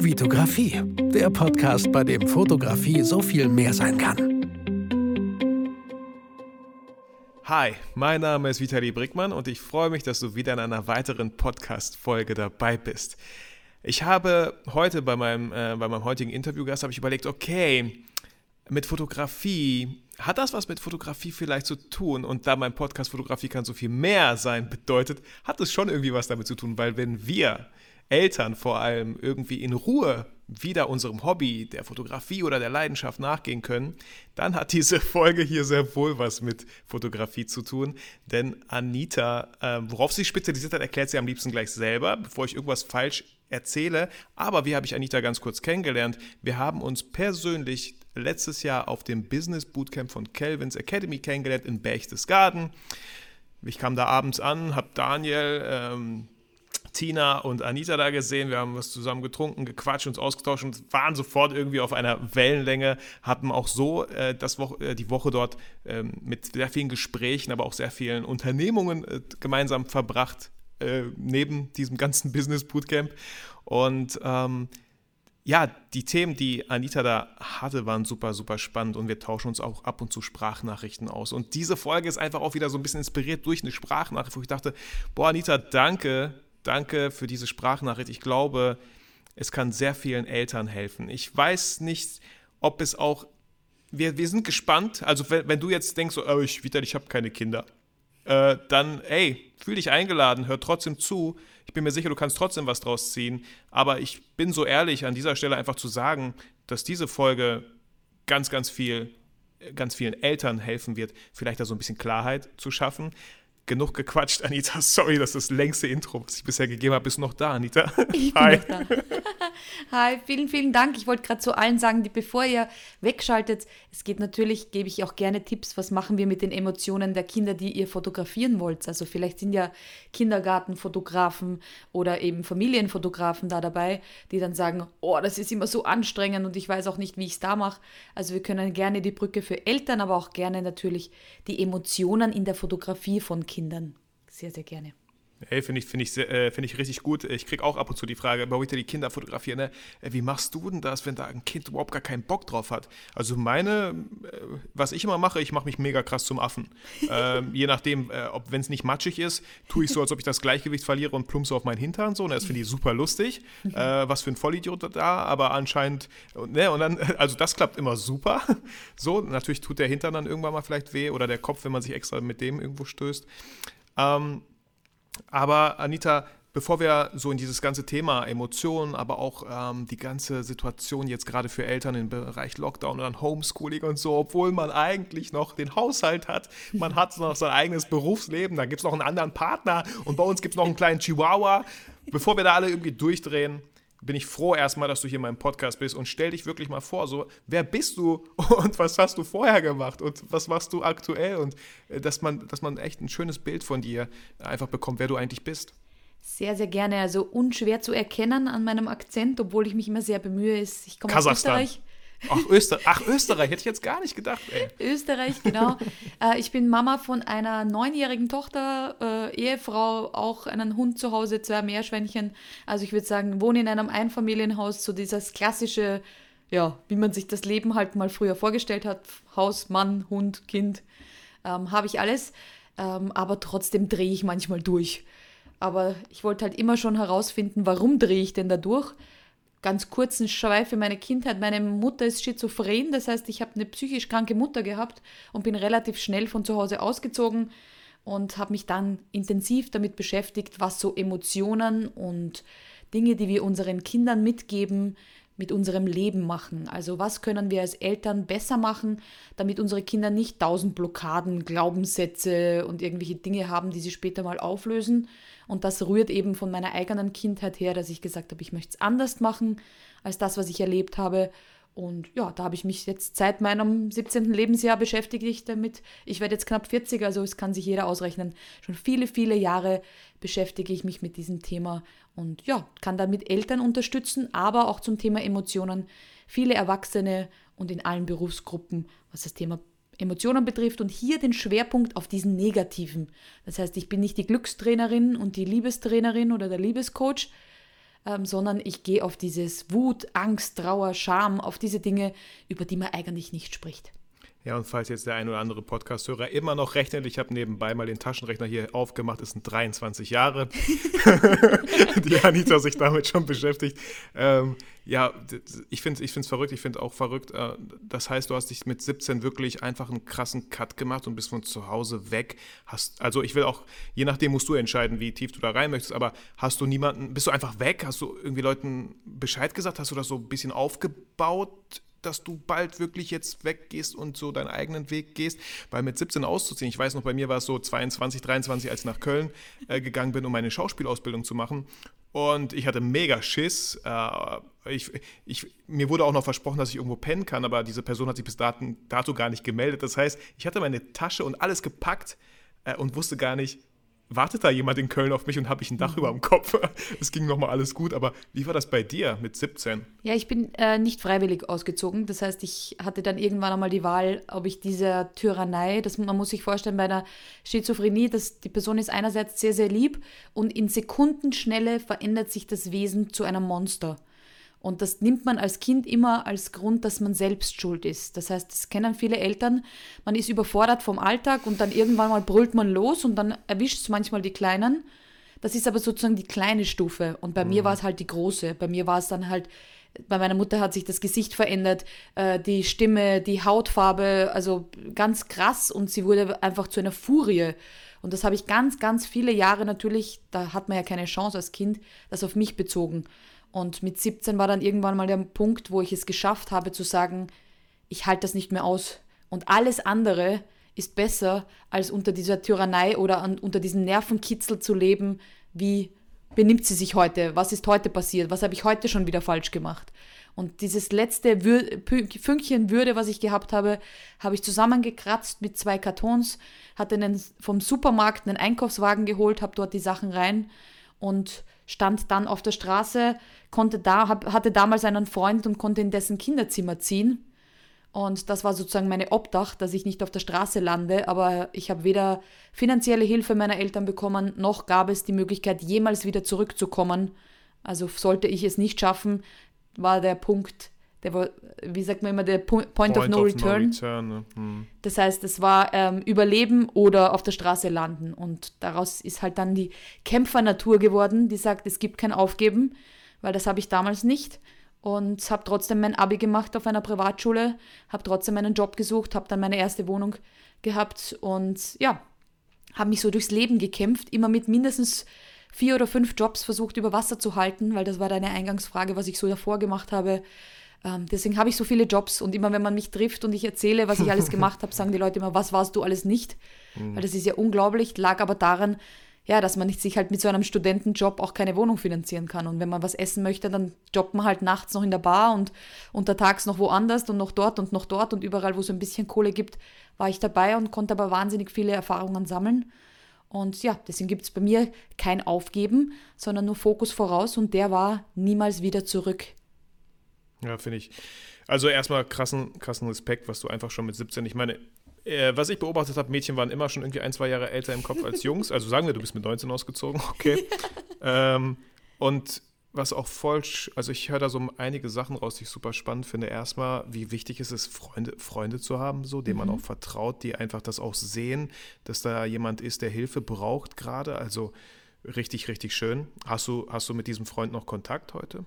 Vitografie, der Podcast, bei dem Fotografie so viel mehr sein kann. Hi, mein Name ist Vitali Brickmann und ich freue mich, dass du wieder in einer weiteren Podcast-Folge dabei bist. Ich habe heute bei meinem, äh, bei meinem heutigen Interviewgast habe ich überlegt, okay, mit Fotografie, hat das was mit Fotografie vielleicht zu tun? Und da mein Podcast Fotografie kann so viel mehr sein bedeutet, hat es schon irgendwie was damit zu tun, weil wenn wir Eltern vor allem irgendwie in Ruhe wieder unserem Hobby, der Fotografie oder der Leidenschaft nachgehen können, dann hat diese Folge hier sehr wohl was mit Fotografie zu tun. Denn Anita, äh, worauf sie spezialisiert hat, erklärt sie am liebsten gleich selber, bevor ich irgendwas falsch erzähle. Aber wie habe ich Anita ganz kurz kennengelernt? Wir haben uns persönlich letztes Jahr auf dem Business Bootcamp von Kelvins Academy kennengelernt in Berchtesgaden. Ich kam da abends an, habe Daniel, ähm, Tina und Anita da gesehen. Wir haben was zusammen getrunken, gequatscht, uns ausgetauscht und waren sofort irgendwie auf einer Wellenlänge. Hatten auch so äh, das Wo äh, die Woche dort äh, mit sehr vielen Gesprächen, aber auch sehr vielen Unternehmungen äh, gemeinsam verbracht, äh, neben diesem ganzen Business Bootcamp. Und ähm, ja, die Themen, die Anita da hatte, waren super, super spannend und wir tauschen uns auch ab und zu Sprachnachrichten aus. Und diese Folge ist einfach auch wieder so ein bisschen inspiriert durch eine Sprachnachricht, wo ich dachte, boah, Anita, danke, danke für diese Sprachnachricht. Ich glaube, es kann sehr vielen Eltern helfen. Ich weiß nicht, ob es auch, wir, wir sind gespannt, also wenn, wenn du jetzt denkst, so, oh, ich, ich habe keine Kinder, äh, dann, ey, fühl dich eingeladen, hör trotzdem zu. Ich bin mir sicher, du kannst trotzdem was draus ziehen. Aber ich bin so ehrlich, an dieser Stelle einfach zu sagen, dass diese Folge ganz, ganz viel, ganz vielen Eltern helfen wird, vielleicht da so ein bisschen Klarheit zu schaffen genug gequatscht, Anita. Sorry, das ist das längste Intro, was ich bisher gegeben habe. Bist noch da, Anita? Ich Hi. Da. Hi, vielen, vielen Dank. Ich wollte gerade zu allen sagen, die, bevor ihr wegschaltet, es geht natürlich, gebe ich auch gerne Tipps, was machen wir mit den Emotionen der Kinder, die ihr fotografieren wollt. Also vielleicht sind ja Kindergartenfotografen oder eben Familienfotografen da dabei, die dann sagen, oh, das ist immer so anstrengend und ich weiß auch nicht, wie ich es da mache. Also wir können gerne die Brücke für Eltern, aber auch gerne natürlich die Emotionen in der Fotografie von Kindern Kindern sehr, sehr gerne. Hey, finde ich, find ich, äh, find ich richtig gut. Ich kriege auch ab und zu die Frage, bei heute die Kinder fotografieren, ne? Äh, wie machst du denn das, wenn da ein Kind überhaupt gar keinen Bock drauf hat? Also meine, äh, was ich immer mache, ich mache mich mega krass zum Affen. ähm, je nachdem, äh, ob wenn es nicht matschig ist, tue ich so, als ob ich das Gleichgewicht verliere und plumpse auf meinen Hintern so. Und ne? das finde ich super lustig. Äh, was für ein Vollidiot da, aber anscheinend, ne, und dann, also das klappt immer super. so, natürlich tut der Hintern dann irgendwann mal vielleicht weh oder der Kopf, wenn man sich extra mit dem irgendwo stößt. Ähm, aber Anita, bevor wir so in dieses ganze Thema Emotionen, aber auch ähm, die ganze Situation jetzt gerade für Eltern im Bereich Lockdown und dann Homeschooling und so, obwohl man eigentlich noch den Haushalt hat, man hat noch sein eigenes Berufsleben, da gibt es noch einen anderen Partner und bei uns gibt es noch einen kleinen Chihuahua. Bevor wir da alle irgendwie durchdrehen, bin ich froh erstmal, dass du hier in meinem Podcast bist und stell dich wirklich mal vor, so, wer bist du und was hast du vorher gemacht und was machst du aktuell und äh, dass man, dass man echt ein schönes Bild von dir einfach bekommt, wer du eigentlich bist. Sehr, sehr gerne. Also unschwer zu erkennen an meinem Akzent, obwohl ich mich immer sehr bemühe. Ich komme aus Österreich. Ach Öster Ach, Österreich, hätte ich jetzt gar nicht gedacht. Ey. Österreich, genau. äh, ich bin Mama von einer neunjährigen Tochter, äh, Ehefrau, auch einen Hund zu Hause, zwei Meerschweinchen. Also ich würde sagen, wohne in einem Einfamilienhaus, so dieses klassische, ja, wie man sich das Leben halt mal früher vorgestellt hat. Haus, Mann, Hund, Kind, ähm, habe ich alles. Ähm, aber trotzdem drehe ich manchmal durch. Aber ich wollte halt immer schon herausfinden, warum drehe ich denn da durch? Ganz kurzen Schweif in meine Kindheit. Meine Mutter ist schizophren, das heißt, ich habe eine psychisch kranke Mutter gehabt und bin relativ schnell von zu Hause ausgezogen und habe mich dann intensiv damit beschäftigt, was so Emotionen und Dinge, die wir unseren Kindern mitgeben, mit unserem Leben machen. Also was können wir als Eltern besser machen, damit unsere Kinder nicht tausend Blockaden, Glaubenssätze und irgendwelche Dinge haben, die sie später mal auflösen. Und das rührt eben von meiner eigenen Kindheit her, dass ich gesagt habe, ich möchte es anders machen als das, was ich erlebt habe. Und ja, da habe ich mich jetzt seit meinem 17. Lebensjahr beschäftigt damit. Ich werde jetzt knapp 40, also es kann sich jeder ausrechnen. Schon viele, viele Jahre beschäftige ich mich mit diesem Thema und ja, kann damit Eltern unterstützen, aber auch zum Thema Emotionen. Viele Erwachsene und in allen Berufsgruppen, was das Thema Emotionen betrifft und hier den Schwerpunkt auf diesen negativen. Das heißt, ich bin nicht die Glückstrainerin und die Liebestrainerin oder der Liebescoach, ähm, sondern ich gehe auf dieses Wut, Angst, Trauer, Scham, auf diese Dinge, über die man eigentlich nicht spricht. Ja, und falls jetzt der ein oder andere Podcast-Hörer immer noch rechnet, ich habe nebenbei mal den Taschenrechner hier aufgemacht, es sind 23 Jahre, die Anita sich damit schon beschäftigt. Ähm, ja, ich finde es verrückt, ich finde auch verrückt. Äh, das heißt, du hast dich mit 17 wirklich einfach einen krassen Cut gemacht und bist von zu Hause weg. Hast, also ich will auch, je nachdem musst du entscheiden, wie tief du da rein möchtest, aber hast du niemanden, bist du einfach weg? Hast du irgendwie Leuten Bescheid gesagt? Hast du das so ein bisschen aufgebaut? Dass du bald wirklich jetzt weggehst und so deinen eigenen Weg gehst, weil mit 17 auszuziehen, ich weiß noch, bei mir war es so 22, 23, als ich nach Köln äh, gegangen bin, um meine Schauspielausbildung zu machen und ich hatte mega Schiss. Äh, ich, ich, mir wurde auch noch versprochen, dass ich irgendwo pennen kann, aber diese Person hat sich bis dato, gar nicht gemeldet. Das heißt, ich hatte meine Tasche und alles gepackt äh, und wusste gar nicht, wartet da jemand in Köln auf mich und habe ich ein Dach mhm. über dem Kopf. Es ging nochmal alles gut, aber wie war das bei dir mit 17? Ja, ich bin äh, nicht freiwillig ausgezogen. Das heißt, ich hatte dann irgendwann einmal die Wahl, ob ich dieser Tyrannei, das, man muss sich vorstellen, bei einer Schizophrenie, dass die Person ist einerseits sehr, sehr lieb und in Sekundenschnelle verändert sich das Wesen zu einem Monster. Und das nimmt man als Kind immer als Grund, dass man selbst schuld ist. Das heißt, das kennen viele Eltern. Man ist überfordert vom Alltag und dann irgendwann mal brüllt man los und dann erwischt es manchmal die Kleinen. Das ist aber sozusagen die kleine Stufe. Und bei mhm. mir war es halt die große. Bei mir war es dann halt, bei meiner Mutter hat sich das Gesicht verändert, äh, die Stimme, die Hautfarbe, also ganz krass. Und sie wurde einfach zu einer Furie. Und das habe ich ganz, ganz viele Jahre natürlich, da hat man ja keine Chance als Kind, das auf mich bezogen. Und mit 17 war dann irgendwann mal der Punkt, wo ich es geschafft habe zu sagen, ich halte das nicht mehr aus. Und alles andere ist besser, als unter dieser Tyrannei oder an, unter diesem Nervenkitzel zu leben, wie benimmt sie sich heute, was ist heute passiert, was habe ich heute schon wieder falsch gemacht. Und dieses letzte Wür Fünkchen Würde, was ich gehabt habe, habe ich zusammengekratzt mit zwei Kartons, hatte einen, vom Supermarkt einen Einkaufswagen geholt, habe dort die Sachen rein und stand dann auf der Straße, konnte da, hab, hatte damals einen Freund und konnte in dessen Kinderzimmer ziehen. Und das war sozusagen meine Obdach, dass ich nicht auf der Straße lande. Aber ich habe weder finanzielle Hilfe meiner Eltern bekommen, noch gab es die Möglichkeit, jemals wieder zurückzukommen. Also sollte ich es nicht schaffen, war der Punkt der war, wie sagt man immer, der Point, Point of No of Return. No return ne? hm. Das heißt, es war ähm, Überleben oder auf der Straße landen. Und daraus ist halt dann die Kämpfernatur geworden, die sagt, es gibt kein Aufgeben, weil das habe ich damals nicht. Und habe trotzdem mein Abi gemacht auf einer Privatschule, habe trotzdem einen Job gesucht, habe dann meine erste Wohnung gehabt und ja, habe mich so durchs Leben gekämpft, immer mit mindestens vier oder fünf Jobs versucht über Wasser zu halten, weil das war deine Eingangsfrage, was ich so davor gemacht habe ähm, deswegen habe ich so viele Jobs und immer wenn man mich trifft und ich erzähle, was ich alles gemacht habe, sagen die Leute immer, was warst du alles nicht? Mhm. Weil das ist ja unglaublich, lag aber daran, ja, dass man sich halt mit so einem Studentenjob auch keine Wohnung finanzieren kann. Und wenn man was essen möchte, dann jobbt man halt nachts noch in der Bar und untertags noch woanders und noch dort und noch dort und überall, wo es ein bisschen Kohle gibt, war ich dabei und konnte aber wahnsinnig viele Erfahrungen sammeln. Und ja, deswegen gibt es bei mir kein Aufgeben, sondern nur Fokus voraus und der war niemals wieder zurück. Ja, finde ich. Also erstmal krassen, krassen Respekt, was du einfach schon mit 17, ich meine, äh, was ich beobachtet habe, Mädchen waren immer schon irgendwie ein, zwei Jahre älter im Kopf als Jungs. Also sagen wir, du bist mit 19 ausgezogen, okay. ähm, und was auch voll, also ich höre da so einige Sachen raus, die ich super spannend finde. Erstmal, wie wichtig ist es, Freunde, Freunde zu haben, so, denen mhm. man auch vertraut, die einfach das auch sehen, dass da jemand ist, der Hilfe braucht gerade. Also richtig, richtig schön. Hast du, hast du mit diesem Freund noch Kontakt heute?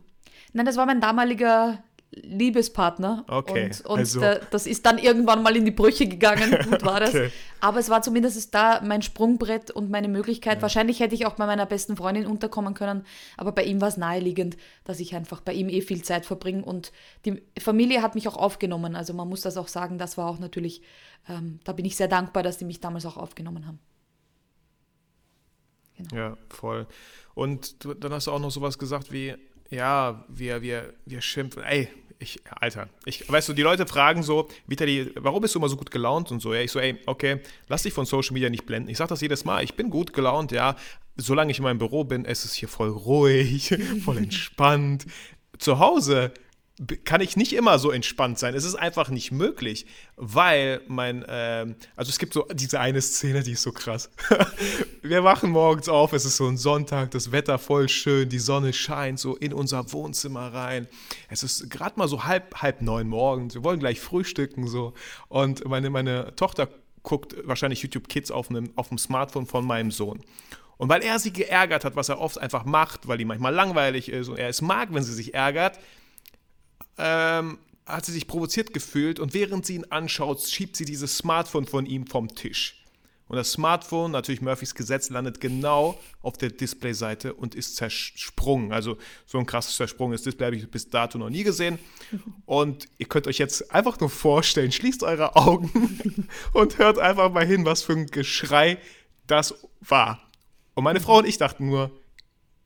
Nein, das war mein damaliger Liebespartner. Okay. Und, und also. der, das ist dann irgendwann mal in die Brüche gegangen. Gut war das. okay. Aber es war zumindest da mein Sprungbrett und meine Möglichkeit. Ja. Wahrscheinlich hätte ich auch bei meiner besten Freundin unterkommen können. Aber bei ihm war es naheliegend, dass ich einfach bei ihm eh viel Zeit verbringe. Und die Familie hat mich auch aufgenommen. Also man muss das auch sagen. Das war auch natürlich, ähm, da bin ich sehr dankbar, dass die mich damals auch aufgenommen haben. Genau. Ja, voll. Und dann hast du auch noch sowas gesagt wie, ja, wir, wir, wir schimpfen. Ey, ich, Alter, ich, weißt du, die Leute fragen so, Vitali, warum bist du immer so gut gelaunt und so? Ja, ich so, ey, okay, lass dich von Social Media nicht blenden. Ich sag das jedes Mal, ich bin gut gelaunt, ja. Solange ich in meinem Büro bin, ist es hier voll ruhig, voll entspannt. Zu Hause kann ich nicht immer so entspannt sein. Es ist einfach nicht möglich, weil mein, ähm, also es gibt so diese eine Szene, die ist so krass. Wir wachen morgens auf, es ist so ein Sonntag, das Wetter voll schön, die Sonne scheint so in unser Wohnzimmer rein. Es ist gerade mal so halb, halb neun morgens, wir wollen gleich frühstücken so. Und meine, meine Tochter guckt wahrscheinlich YouTube Kids auf, einem, auf dem Smartphone von meinem Sohn. Und weil er sie geärgert hat, was er oft einfach macht, weil ihm manchmal langweilig ist und er es mag, wenn sie sich ärgert, ähm, hat sie sich provoziert gefühlt und während sie ihn anschaut, schiebt sie dieses Smartphone von ihm vom Tisch. Und das Smartphone, natürlich Murphys Gesetz, landet genau auf der Displayseite und ist zersprungen. Also so ein krasses zersprungenes Display habe ich bis dato noch nie gesehen. Und ihr könnt euch jetzt einfach nur vorstellen, schließt eure Augen und hört einfach mal hin, was für ein Geschrei das war. Und meine Frau und ich dachten nur,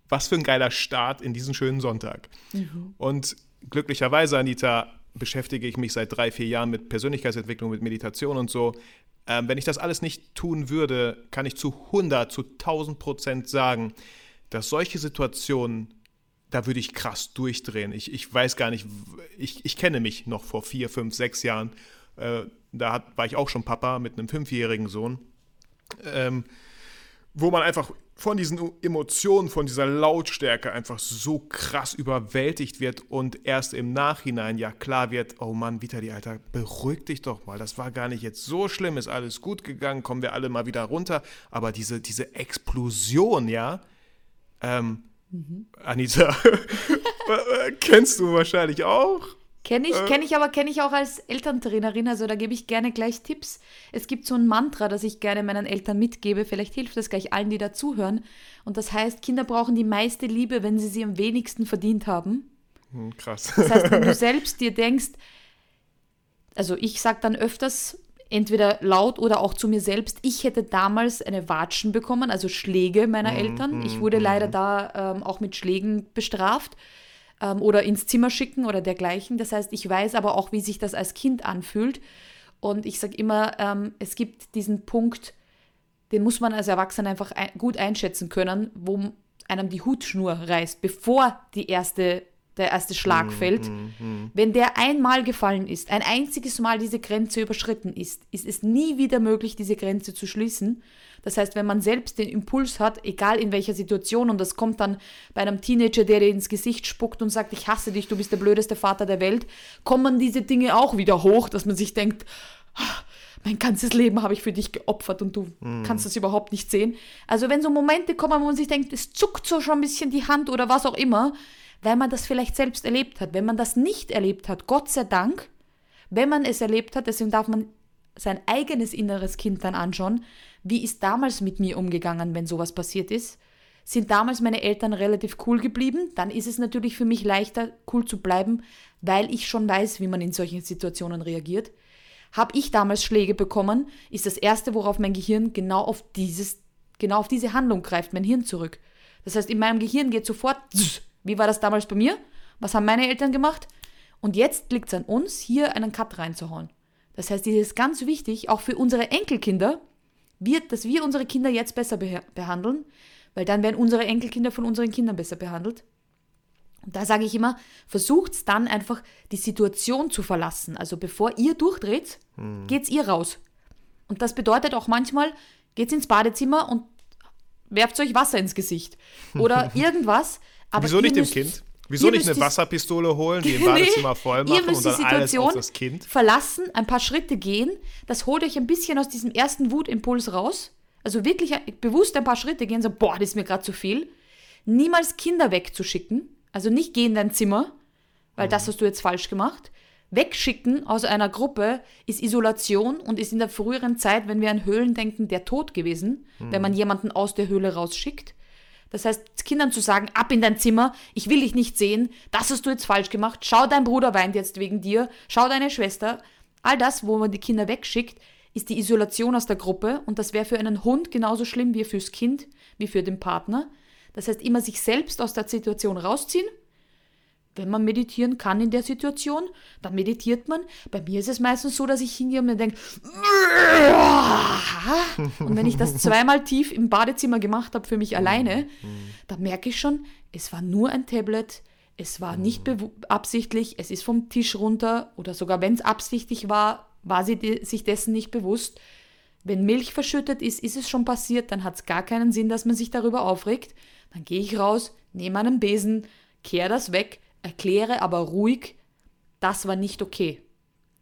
was für ein geiler Start in diesen schönen Sonntag. Mhm. Und glücklicherweise, Anita, beschäftige ich mich seit drei, vier Jahren mit Persönlichkeitsentwicklung, mit Meditation und so. Ähm, wenn ich das alles nicht tun würde, kann ich zu 100, zu 1000 Prozent sagen, dass solche Situationen, da würde ich krass durchdrehen. Ich, ich weiß gar nicht, ich, ich kenne mich noch vor vier, fünf, sechs Jahren. Äh, da hat, war ich auch schon Papa mit einem fünfjährigen Sohn. Ähm, wo man einfach von diesen Emotionen, von dieser Lautstärke einfach so krass überwältigt wird und erst im Nachhinein ja klar wird, oh Mann, Vitali, Alter, beruhig dich doch mal, das war gar nicht jetzt so schlimm, ist alles gut gegangen, kommen wir alle mal wieder runter, aber diese, diese Explosion, ja, ähm, mhm. Anita, kennst du wahrscheinlich auch. Kenne ich, äh. kenne ich aber, kenne ich auch als Elterntrainerin, also da gebe ich gerne gleich Tipps. Es gibt so ein Mantra, das ich gerne meinen Eltern mitgebe, vielleicht hilft das gleich allen, die dazuhören. Und das heißt, Kinder brauchen die meiste Liebe, wenn sie sie am wenigsten verdient haben. Hm, krass. Das heißt, wenn du selbst dir denkst, also ich sage dann öfters, entweder laut oder auch zu mir selbst, ich hätte damals eine Watschen bekommen, also Schläge meiner mhm, Eltern. Ich wurde mhm. leider da ähm, auch mit Schlägen bestraft ähm, oder ins Zimmer schicken oder dergleichen. Das heißt, ich weiß aber auch, wie sich das als Kind anfühlt. Und ich sage immer, ähm, es gibt diesen Punkt, den muss man als Erwachsener einfach ein, gut einschätzen können, wo einem die Hutschnur reißt, bevor die erste, der erste Schlag mm, fällt. Mm, mm. Wenn der einmal gefallen ist, ein einziges Mal diese Grenze überschritten ist, ist es nie wieder möglich, diese Grenze zu schließen. Das heißt, wenn man selbst den Impuls hat, egal in welcher Situation, und das kommt dann bei einem Teenager, der dir ins Gesicht spuckt und sagt, ich hasse dich, du bist der blödeste Vater der Welt, kommen diese Dinge auch wieder hoch, dass man sich denkt, mein ganzes Leben habe ich für dich geopfert und du mm. kannst das überhaupt nicht sehen. Also wenn so Momente kommen, wo man sich denkt, es zuckt so schon ein bisschen die Hand oder was auch immer, weil man das vielleicht selbst erlebt hat. Wenn man das nicht erlebt hat, Gott sei Dank, wenn man es erlebt hat, deswegen darf man sein eigenes inneres Kind dann anschauen, wie ist damals mit mir umgegangen, wenn sowas passiert ist? Sind damals meine Eltern relativ cool geblieben? Dann ist es natürlich für mich leichter, cool zu bleiben, weil ich schon weiß, wie man in solchen Situationen reagiert. Habe ich damals Schläge bekommen, ist das Erste, worauf mein Gehirn genau auf, dieses, genau auf diese Handlung greift, mein Hirn zurück. Das heißt, in meinem Gehirn geht sofort, wie war das damals bei mir? Was haben meine Eltern gemacht? Und jetzt liegt es an uns, hier einen Cut reinzuhauen. Das heißt, es ist ganz wichtig, auch für unsere Enkelkinder, wir, dass wir unsere Kinder jetzt besser behandeln, weil dann werden unsere Enkelkinder von unseren Kindern besser behandelt. Und da sage ich immer, versucht dann einfach die Situation zu verlassen. Also bevor ihr durchdreht, hm. geht's ihr raus. Und das bedeutet auch manchmal, geht's ins Badezimmer und werft euch Wasser ins Gesicht. Oder irgendwas. Aber Wieso nicht dem Kind? Wieso nicht eine Wasserpistole holen, die im Badezimmer voll machen und dann alles auf das Kind? Verlassen, ein paar Schritte gehen, das holt euch ein bisschen aus diesem ersten Wutimpuls raus. Also wirklich bewusst ein paar Schritte gehen, so, boah, das ist mir gerade zu viel. Niemals Kinder wegzuschicken, also nicht gehen in dein Zimmer, weil mhm. das hast du jetzt falsch gemacht. Wegschicken aus einer Gruppe ist Isolation und ist in der früheren Zeit, wenn wir an Höhlen denken, der Tod gewesen, mhm. wenn man jemanden aus der Höhle rausschickt. Das heißt, Kindern zu sagen, ab in dein Zimmer, ich will dich nicht sehen, das hast du jetzt falsch gemacht, schau, dein Bruder weint jetzt wegen dir, schau deine Schwester. All das, wo man die Kinder wegschickt, ist die Isolation aus der Gruppe und das wäre für einen Hund genauso schlimm wie fürs Kind, wie für den Partner. Das heißt, immer sich selbst aus der Situation rausziehen wenn man meditieren kann in der Situation, dann meditiert man. Bei mir ist es meistens so, dass ich hingehe und mir denke, und wenn ich das zweimal tief im Badezimmer gemacht habe für mich alleine, dann merke ich schon, es war nur ein Tablet, Es war nicht absichtlich, es ist vom Tisch runter oder sogar wenn es absichtlich war, war sie de sich dessen nicht bewusst. Wenn Milch verschüttet ist, ist es schon passiert, dann hat es gar keinen Sinn, dass man sich darüber aufregt. Dann gehe ich raus, nehme einen Besen, kehre das weg, erkläre aber ruhig, das war nicht okay.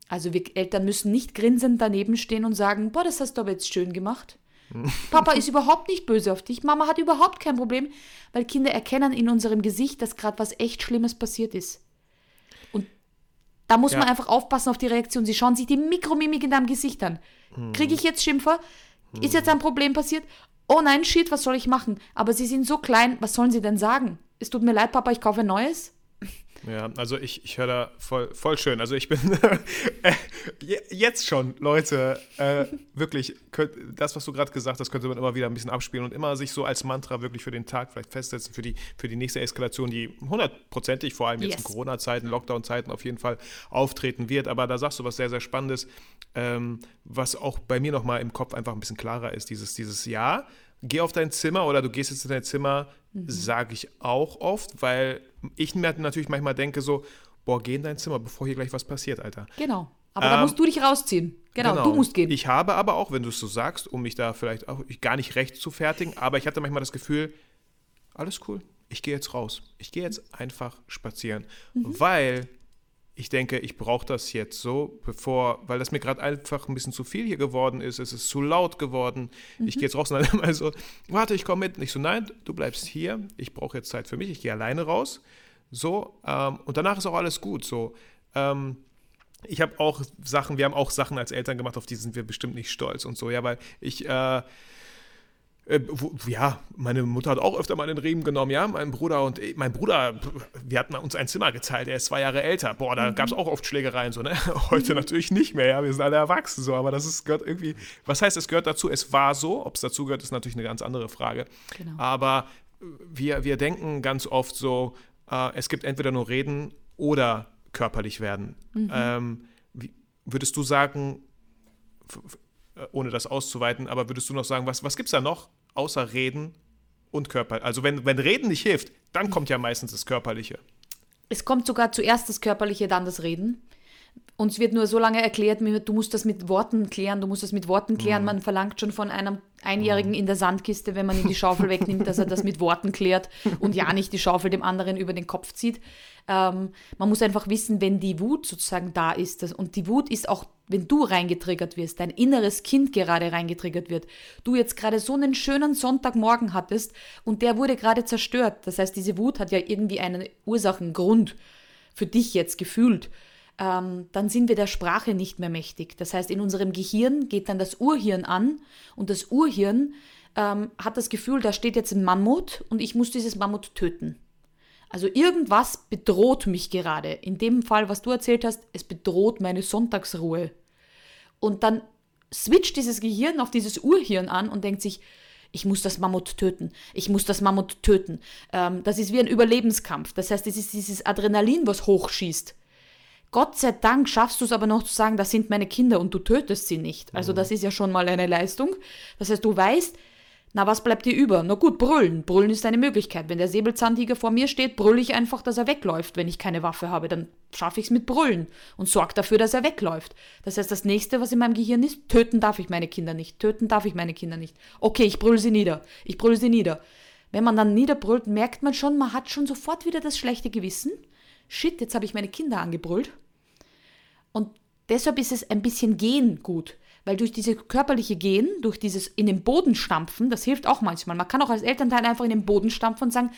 Also wir Eltern müssen nicht grinsend daneben stehen und sagen, boah, das hast du aber jetzt schön gemacht. Papa ist überhaupt nicht böse auf dich. Mama hat überhaupt kein Problem, weil Kinder erkennen in unserem Gesicht, dass gerade was echt Schlimmes passiert ist. Und da muss ja. man einfach aufpassen auf die Reaktion. Sie schauen sich die Mikromimik in deinem Gesicht an. Kriege ich jetzt Schimpfer? Ist jetzt ein Problem passiert? Oh nein, shit, was soll ich machen? Aber sie sind so klein, was sollen sie denn sagen? Es tut mir leid, Papa, ich kaufe ein neues. Ja, also ich, ich höre da voll, voll schön. Also ich bin äh, jetzt schon, Leute, äh, wirklich, könnt, das, was du gerade gesagt hast, könnte man immer wieder ein bisschen abspielen und immer sich so als Mantra wirklich für den Tag vielleicht festsetzen, für die, für die nächste Eskalation, die hundertprozentig, vor allem jetzt yes. in Corona-Zeiten, Lockdown-Zeiten auf jeden Fall auftreten wird. Aber da sagst du was sehr, sehr Spannendes, ähm, was auch bei mir nochmal im Kopf einfach ein bisschen klarer ist. Dieses, dieses Ja, geh auf dein Zimmer oder du gehst jetzt in dein Zimmer, mhm. sage ich auch oft, weil ich mir natürlich manchmal denke so, boah, geh in dein Zimmer, bevor hier gleich was passiert, Alter. Genau. Aber ähm, da musst du dich rausziehen. Genau, genau, du musst gehen. Ich habe aber auch, wenn du es so sagst, um mich da vielleicht auch gar nicht recht zu fertigen, aber ich hatte manchmal das Gefühl, alles cool, ich gehe jetzt raus. Ich gehe jetzt einfach spazieren, mhm. weil ich denke, ich brauche das jetzt so, bevor, weil das mir gerade einfach ein bisschen zu viel hier geworden ist. Es ist zu laut geworden. Mhm. Ich gehe jetzt raus und dann immer so, warte, ich komme mit. Und ich so, nein, du bleibst hier. Ich brauche jetzt Zeit für mich. Ich gehe alleine raus. So, ähm, und danach ist auch alles gut. So, ähm, ich habe auch Sachen, wir haben auch Sachen als Eltern gemacht, auf die sind wir bestimmt nicht stolz und so, ja, weil ich, äh, äh, wo, ja, meine Mutter hat auch öfter mal den Riemen genommen, ja. Mein Bruder und ich, mein Bruder, wir hatten uns ein Zimmer geteilt, er ist zwei Jahre älter. Boah, da mhm. gab es auch oft Schlägereien, so, ne? Heute mhm. natürlich nicht mehr, ja. Wir sind alle erwachsen, so, aber das ist, gehört irgendwie, was heißt, es gehört dazu? Es war so, ob es dazu gehört, ist natürlich eine ganz andere Frage. Genau. Aber wir, wir denken ganz oft so, äh, es gibt entweder nur Reden oder körperlich werden. Mhm. Ähm, wie, würdest du sagen, äh, ohne das auszuweiten, aber würdest du noch sagen, was, was gibt es da noch außer Reden und Körper? Also wenn, wenn Reden nicht hilft, dann kommt ja meistens das Körperliche. Es kommt sogar zuerst das Körperliche, dann das Reden. Uns wird nur so lange erklärt, du musst das mit Worten klären, du musst das mit Worten klären. Mhm. Man verlangt schon von einem Einjährigen mhm. in der Sandkiste, wenn man ihm die Schaufel wegnimmt, dass er das mit Worten klärt und ja nicht die Schaufel dem anderen über den Kopf zieht. Ähm, man muss einfach wissen, wenn die Wut sozusagen da ist, das, und die Wut ist auch, wenn du reingetriggert wirst, dein inneres Kind gerade reingetriggert wird, du jetzt gerade so einen schönen Sonntagmorgen hattest und der wurde gerade zerstört. Das heißt, diese Wut hat ja irgendwie einen Ursachengrund für dich jetzt gefühlt. Ähm, dann sind wir der Sprache nicht mehr mächtig. Das heißt, in unserem Gehirn geht dann das Urhirn an und das Urhirn ähm, hat das Gefühl, da steht jetzt ein Mammut und ich muss dieses Mammut töten. Also irgendwas bedroht mich gerade. In dem Fall, was du erzählt hast, es bedroht meine Sonntagsruhe. Und dann switcht dieses Gehirn auf dieses Urhirn an und denkt sich, ich muss das Mammut töten, ich muss das Mammut töten. Ähm, das ist wie ein Überlebenskampf. Das heißt, es ist dieses Adrenalin, was hochschießt. Gott sei Dank schaffst du es aber noch zu sagen, das sind meine Kinder und du tötest sie nicht. Also mhm. das ist ja schon mal eine Leistung. Das heißt, du weißt, na, was bleibt dir über? Na gut, brüllen. Brüllen ist eine Möglichkeit. Wenn der Säbelzahntiger vor mir steht, brülle ich einfach, dass er wegläuft. Wenn ich keine Waffe habe, dann schaffe ich es mit Brüllen und sorge dafür, dass er wegläuft. Das heißt, das nächste, was in meinem Gehirn ist, töten darf ich meine Kinder nicht. Töten darf ich meine Kinder nicht. Okay, ich brülle sie nieder. Ich brülle sie nieder. Wenn man dann niederbrüllt, merkt man schon, man hat schon sofort wieder das schlechte Gewissen. Shit, jetzt habe ich meine Kinder angebrüllt. Und deshalb ist es ein bisschen gehen gut. Weil durch diese körperliche Gehen, durch dieses in den Boden stampfen, das hilft auch manchmal. Man kann auch als Elternteil einfach in den Boden stampfen und sagen,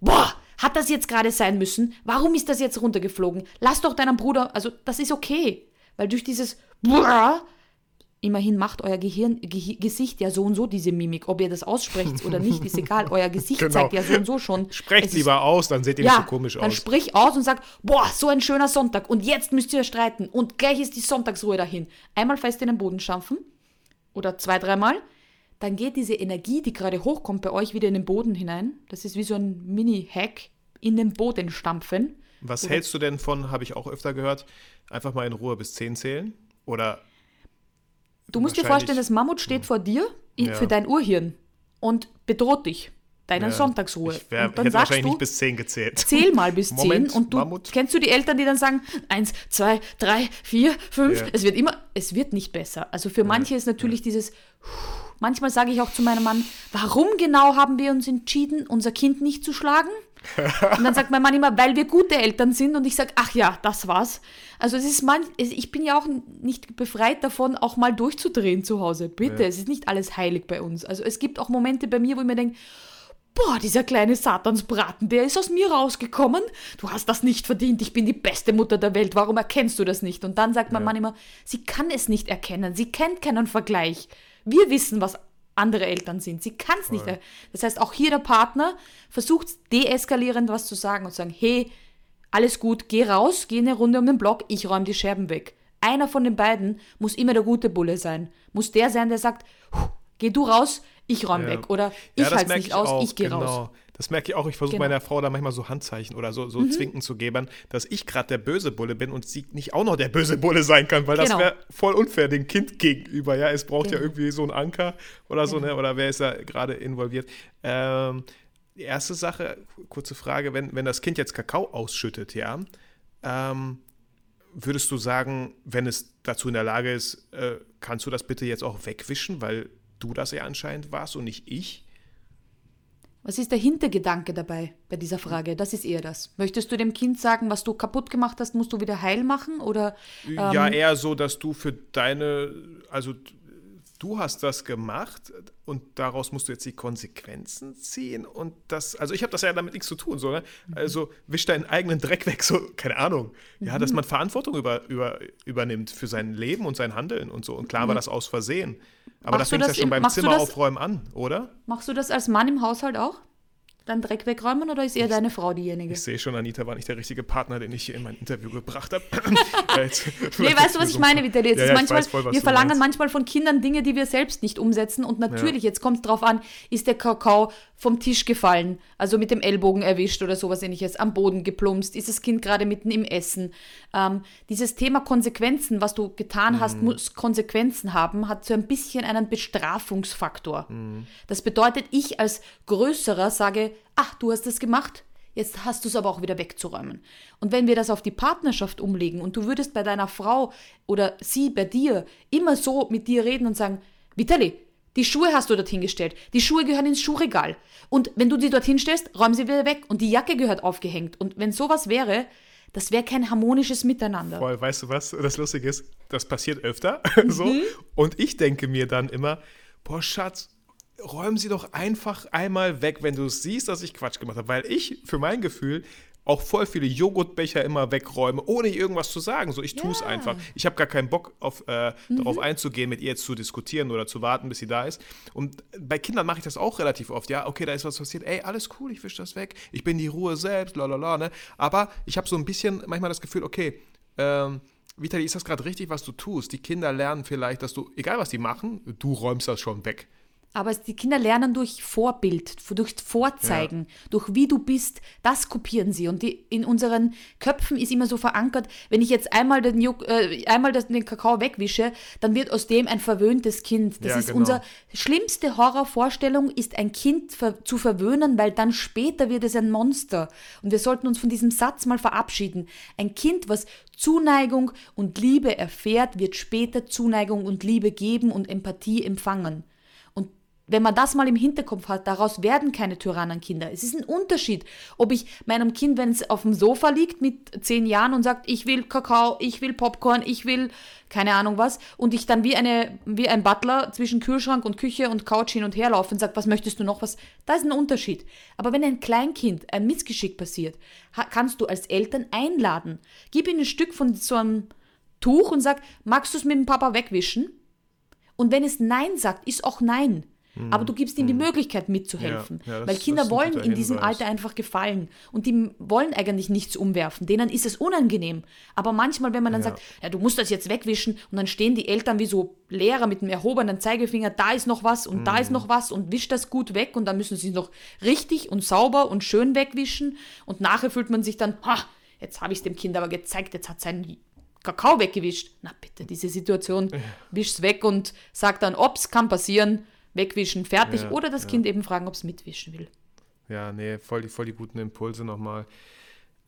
boah, hat das jetzt gerade sein müssen? Warum ist das jetzt runtergeflogen? Lass doch deinen Bruder, also das ist okay. Weil durch dieses boah, Immerhin macht euer Gehirn, Ge Gesicht ja so und so diese Mimik. Ob ihr das aussprecht oder nicht, ist egal. Euer Gesicht genau. zeigt ja so und so schon. Sprecht lieber aus, dann seht ihr ja, nicht so komisch aus. Dann sprich aus und sag, boah, so ein schöner Sonntag und jetzt müsst ihr streiten und gleich ist die Sonntagsruhe dahin. Einmal fest in den Boden stampfen oder zwei, dreimal. Dann geht diese Energie, die gerade hochkommt, bei euch wieder in den Boden hinein. Das ist wie so ein Mini-Hack, in den Boden stampfen. Was hältst du denn von, habe ich auch öfter gehört, einfach mal in Ruhe bis 10 zählen? Oder Du musst dir vorstellen, das Mammut steht vor dir ja. für dein Urhirn und bedroht dich. deine Ja. Sonntagsruhe. Ich wär, und dann hätte sagst wahrscheinlich du, nicht bis 10 gezählt. zähl mal bis Moment, 10 und du Mammut. kennst du die Eltern, die dann sagen, eins, zwei, drei, vier, fünf. Ja. Es wird immer, es wird nicht besser. Also für manche ist natürlich dieses, manchmal sage ich auch zu meinem Mann, warum genau haben wir uns entschieden, unser Kind nicht zu schlagen? Und dann sagt mein Mann immer, weil wir gute Eltern sind. Und ich sage, ach ja, das war's. Also es ist man, ich bin ja auch nicht befreit davon, auch mal durchzudrehen zu Hause. Bitte, es ist nicht alles heilig bei uns. Also es gibt auch Momente bei mir, wo ich mir denke, boah, dieser kleine Satansbraten, der ist aus mir rausgekommen. Du hast das nicht verdient. Ich bin die beste Mutter der Welt. Warum erkennst du das nicht? Und dann sagt mein Mann immer, sie kann es nicht erkennen. Sie kennt keinen Vergleich. Wir wissen, was andere Eltern sind. Sie kann es nicht. Das heißt, auch hier der Partner versucht deeskalierend was zu sagen und zu sagen, hey, alles gut, geh raus, geh eine Runde um den Block, ich räume die Scherben weg. Einer von den beiden muss immer der gute Bulle sein. Muss der sein, der sagt, "Puh, geh du raus, ich räume Ja. weg. Oder ich das halte es nicht aus, auch, ich gehe genau. raus. Das merke ich auch. Ich versuche Genau. Mhm. meiner Frau da manchmal so Handzeichen oder so, so Zwinken zu geben, dass ich gerade der böse Bulle bin und sie nicht auch noch der böse Bulle sein kann, weil das Genau. wäre voll unfair dem Kind gegenüber. Ja, es braucht ja Genau. irgendwie so einen Anker oder so, ne? Oder wer ist da gerade involviert? Ähm, die erste Sache, kurze Frage, wenn, wenn das Kind jetzt Kakao ausschüttet, ja, ähm, würdest du sagen, wenn es dazu in der Lage ist, äh, kannst du das bitte jetzt auch wegwischen, weil du das ja anscheinend warst und nicht ich? Was ist der Hintergedanke dabei bei dieser Frage? Das ist eher das. Möchtest du dem Kind sagen, was du kaputt gemacht hast, musst du wieder heil machen? Oder Ja, ähm, eher so, dass du für deine, also du hast das gemacht und daraus musst du jetzt die Konsequenzen ziehen und das, also ich habe das ja damit nichts zu tun, so, ne? Mhm. Also wisch deinen eigenen Dreck weg, so, keine Ahnung. Ja, Mhm. dass man Verantwortung über, über, übernimmt für sein Leben und sein Handeln und so. Und klar war das aus Versehen. Aber. Machst das du fängt ja schon im- beim Zimmer aufräumen an, oder? machst du das als Mann im Haushalt auch? Deinen Dreck wegräumen oder ist eher deine Frau diejenige? Ich sehe schon, Anita war nicht der richtige Partner, den ich hier in mein Interview gebracht habe. Nee, weißt du, was ich meine, Vitali? Ja, ist ja, ich manchmal, voll, wir verlangen meinst. manchmal von Kindern Dinge, die wir selbst nicht umsetzen. Und natürlich, jetzt kommt es drauf an, ist der Kakao vom Tisch gefallen, also mit dem Ellbogen erwischt oder sowas ähnliches, am Boden geplumpst, ist das Kind gerade mitten im Essen. Ähm, dieses Thema Konsequenzen, was du getan Mhm. hast, muss Konsequenzen haben, hat so ein bisschen einen Bestrafungsfaktor. Mhm. Das bedeutet, ich als Größerer sage, ach, du hast das gemacht, Jetzt hast du es aber auch wieder wegzuräumen. Und wenn wir das auf die Partnerschaft umlegen und du würdest bei deiner Frau oder sie bei dir immer so mit dir reden und sagen, Vitali, die Schuhe hast du dorthin gestellt. Die Schuhe gehören ins Schuhregal. Und wenn du die dorthin stellst, räum sie wieder weg. Und die Jacke gehört aufgehängt. Und wenn sowas wäre, das wäre kein harmonisches Miteinander. Voll, weißt du was? Das Lustige ist, das passiert öfter. so. Mhm. Und ich denke mir dann immer, boah, Schatz, räum sie doch einfach einmal weg, wenn du siehst, dass ich Quatsch gemacht habe. Weil ich, für mein Gefühl, auch voll viele Joghurtbecher immer wegräume, ohne irgendwas zu sagen. So, ich tue es Ja. einfach. Ich habe gar keinen Bock, auf, äh, Mhm. darauf einzugehen, mit ihr jetzt zu diskutieren oder zu warten, bis sie da ist. Und bei Kindern mache ich das auch relativ oft. Ja, okay, da ist was passiert. Ey, alles cool, ich wische das weg. Ich bin die Ruhe selbst, lalala, ne? Aber ich habe so ein bisschen manchmal das Gefühl, okay, ähm, Vitali, ist das gerade richtig, was du tust? Die Kinder lernen vielleicht, dass du, egal was die machen, du räumst das schon weg. Aber die Kinder lernen durch Vorbild, durch Vorzeigen, durch wie du bist, das kopieren sie. Und die, in unseren Köpfen ist immer so verankert, wenn ich jetzt einmal den, Juck, äh, einmal den Kakao wegwische, dann wird aus dem ein verwöhntes Kind. Das Ja, ist genau. unsere schlimmste Horrorvorstellung, ist ein Kind ver zu verwöhnen, weil dann später wird es ein Monster. Und wir sollten uns von diesem Satz mal verabschieden. Ein Kind, was Zuneigung und Liebe erfährt, wird später Zuneigung und Liebe geben und Empathie empfangen. Wenn man das mal im Hinterkopf hat, daraus werden keine Tyrannenkinder. Es ist ein Unterschied, ob ich meinem Kind, wenn es auf dem Sofa liegt mit zehn Jahren und sagt, ich will Kakao, ich will Popcorn, ich will keine Ahnung was, und ich dann wie, eine, wie ein Butler zwischen Kühlschrank und Küche und Couch hin und her laufe und sage, was möchtest du noch, was, da ist ein Unterschied. Aber wenn ein Kleinkind ein Missgeschick passiert, kannst du als Eltern einladen. Gib ihm ein Stück von so einem Tuch und sag, magst du es mit dem Papa wegwischen? Und wenn es Nein sagt, ist auch Nein. Aber du gibst ihm die Möglichkeit mitzuhelfen. Ja, ja, Weil Kinder wollen guter in diesem Hinweis. Alter einfach gefallen. Und die wollen eigentlich nichts umwerfen. Denen ist es unangenehm. Aber manchmal, wenn man dann Ja. sagt, ja, du musst das jetzt wegwischen, und dann stehen die Eltern wie so Lehrer mit dem erhobenen Zeigefinger, da ist noch was und da ist Mhm. noch was und wischt das gut weg und dann müssen sie es noch richtig und sauber und schön wegwischen. Und nachher fühlt man sich dann, ha, jetzt habe ich es dem Kind aber gezeigt, jetzt hat sein Kakao weggewischt. Na bitte, diese Situation, wisch's weg und sag dann, ob's kann passieren, wegwischen, fertig. Ja, oder das ja. Kind eben fragen, ob es mitwischen will. Ja, nee, voll die, voll die guten Impulse nochmal.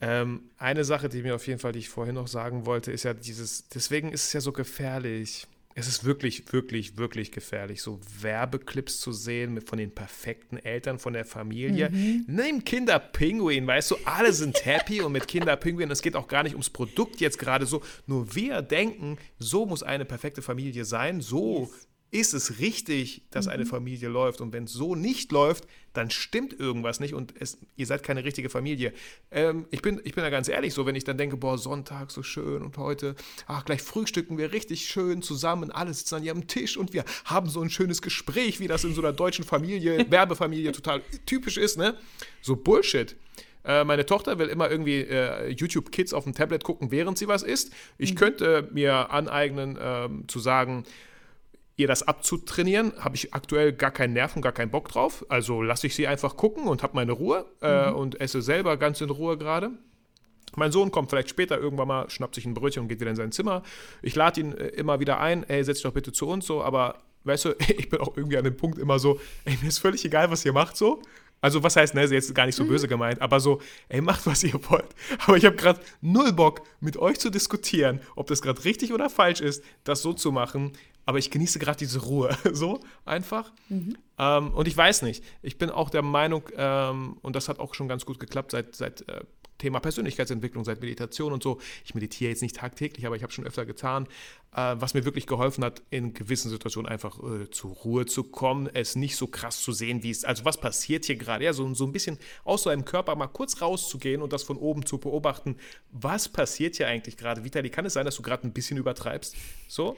Ähm, eine Sache, die mir auf jeden Fall, die ich vorhin noch sagen wollte, ist ja dieses, deswegen ist es ja so gefährlich. Es ist wirklich, wirklich, wirklich gefährlich, so Werbeclips zu sehen mit von den perfekten Eltern von der Familie. Mhm. Nimm Kinderpinguin, weißt du, alle sind happy und mit Kinderpinguin, es geht auch gar nicht ums Produkt jetzt gerade so. Nur wir denken, so muss eine perfekte Familie sein, so yes ist es richtig, dass mhm. eine Familie läuft. Und wenn es so nicht läuft, dann stimmt irgendwas nicht und es, ihr seid keine richtige Familie. Ähm, ich, bin, ich bin da ganz ehrlich so, wenn ich dann denke, boah, Sonntag so schön und heute, ach, gleich frühstücken wir richtig schön zusammen, alle sitzen an ihrem Tisch und wir haben so ein schönes Gespräch, wie das in so einer deutschen Familie, Werbefamilie total typisch ist, ne? So Bullshit. Äh, meine Tochter will immer irgendwie äh, YouTube Kids auf dem Tablet gucken, während sie was isst. Ich mhm. könnte mir aneignen, äh, zu sagen, ihr das abzutrainieren, habe ich aktuell gar keinen Nerv und gar keinen Bock drauf. Also lasse ich sie einfach gucken und habe meine Ruhe äh, mhm. und esse selber ganz in Ruhe gerade. Mein Sohn kommt vielleicht später irgendwann mal, schnappt sich ein Brötchen und geht wieder in sein Zimmer. Ich lade ihn äh, immer wieder ein, ey, setz dich doch bitte zu uns so, aber weißt du, ich bin auch irgendwie an dem Punkt immer so, ey, mir ist völlig egal, was ihr macht so. Also was heißt, ne, jetzt gar nicht so mhm. böse gemeint, aber so, ey, macht, was ihr wollt. Aber ich habe gerade null Bock, mit euch zu diskutieren, ob das gerade richtig oder falsch ist, das so zu machen aber ich genieße gerade diese Ruhe, so einfach. Mhm. Ähm, und ich weiß nicht, ich bin auch der Meinung, ähm, und das hat auch schon ganz gut geklappt seit, seit äh, Thema Persönlichkeitsentwicklung, seit Meditation und so. Ich meditiere jetzt nicht tagtäglich, aber ich habe schon öfter getan, äh, was mir wirklich geholfen hat, in gewissen Situationen einfach äh, zur Ruhe zu kommen, es nicht so krass zu sehen, wie es, also was passiert hier gerade, ja, so, so ein bisschen aus so einem Körper mal kurz rauszugehen und das von oben zu beobachten, was passiert hier eigentlich gerade. Vitali, kann es sein, dass du gerade ein bisschen übertreibst? So?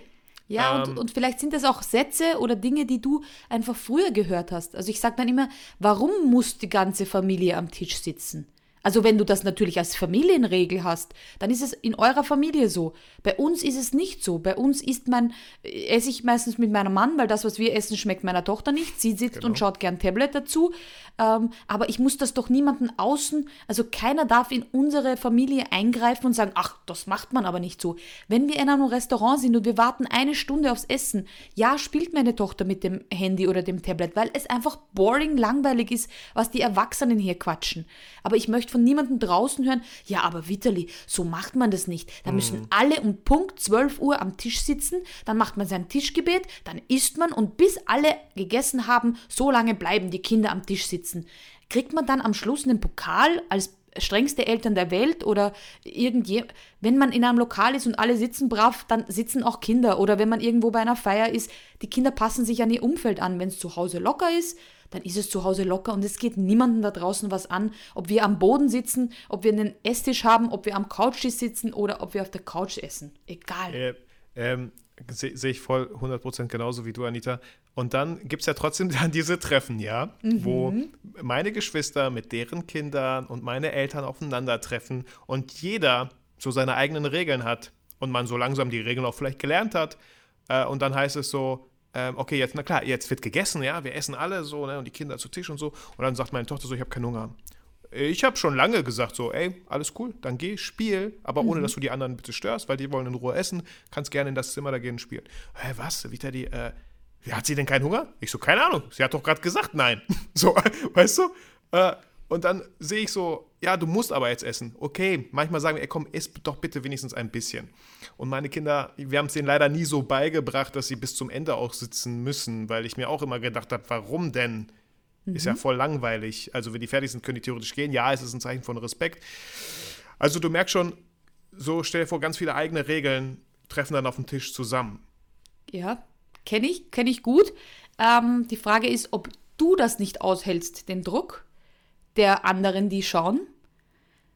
Ja, ähm, und, und vielleicht sind das auch Sätze oder Dinge, die du einfach früher gehört hast. Also ich sage dann immer, warum muss die ganze Familie am Tisch sitzen? Also wenn du das natürlich als Familienregel hast, dann ist es in eurer Familie so. Bei uns ist es nicht so. Bei uns isst man, äh, esse ich meistens mit meinem Mann, weil das, was wir essen, schmeckt meiner Tochter nicht. Sie sitzt genau. und schaut gern Tablet dazu. Ähm, aber ich muss das doch niemanden außen, also keiner darf in unsere Familie eingreifen und sagen, ach, das macht man aber nicht so. Wenn wir in einem Restaurant sind und wir warten eine Stunde aufs Essen, ja, spielt meine Tochter mit dem Handy oder dem Tablet, weil es einfach boring, langweilig ist, was die Erwachsenen hier quatschen. Aber ich möchte von niemandem draußen hören, ja, aber Vitali, so macht man das nicht. Da müssen mhm. alle um Punkt 12 Uhr am Tisch sitzen, dann macht man sein Tischgebet, dann isst man und bis alle gegessen haben, so lange bleiben die Kinder am Tisch sitzen. Kriegt man dann am Schluss einen Pokal als strengste Eltern der Welt oder irgendjemand, wenn man in einem Lokal ist und alle sitzen brav, dann sitzen auch Kinder oder wenn man irgendwo bei einer Feier ist, die Kinder passen sich an ihr Umfeld an. Wenn es zu Hause locker ist, dann ist es zu Hause locker und es geht niemandem da draußen was an, ob wir am Boden sitzen, ob wir einen Esstisch haben, ob wir am Couchtisch sitzen oder ob wir auf der Couch essen. Egal. Äh, ähm, Sehe seh ich voll 100% genauso wie du, Anita. Und dann gibt es ja trotzdem dann diese Treffen, ja, mhm. wo meine Geschwister mit deren Kindern und meine Eltern aufeinandertreffen und jeder so seine eigenen Regeln hat und man so langsam die Regeln auch vielleicht gelernt hat. Äh, und dann heißt es so, ähm, okay, jetzt, na klar, jetzt wird gegessen, ja, wir essen alle so, ne, und die Kinder zu Tisch und so. Und dann sagt meine Tochter so, ich habe keinen Hunger. Ich habe schon lange gesagt so, ey, alles cool, dann geh, spiel, aber ohne, mhm. dass du die anderen bitte störst, weil die wollen in Ruhe essen, kannst gerne in das Zimmer da gehen und spielen. Hä, was, Vita, die, äh, hat sie denn keinen Hunger? Ich so, keine Ahnung, sie hat doch gerade gesagt nein. so, weißt du? Äh, und dann sehe ich so, ja, du musst aber jetzt essen. Okay, manchmal sagen wir, ey, komm, iss doch bitte wenigstens ein bisschen. Und meine Kinder, wir haben es denen leider nie so beigebracht, dass sie bis zum Ende auch sitzen müssen, weil ich mir auch immer gedacht habe, warum denn? Mhm. Ist ja mhm. voll langweilig. Also, wenn die fertig sind, können die theoretisch gehen. Ja, es ist ein Zeichen von Respekt. Also, du merkst schon, so stell dir vor, ganz viele eigene Regeln treffen dann auf dem Tisch zusammen. Ja, kenne ich, kenne ich gut. Ähm, die Frage ist, ob du das nicht aushältst, den Druck der anderen, die schauen.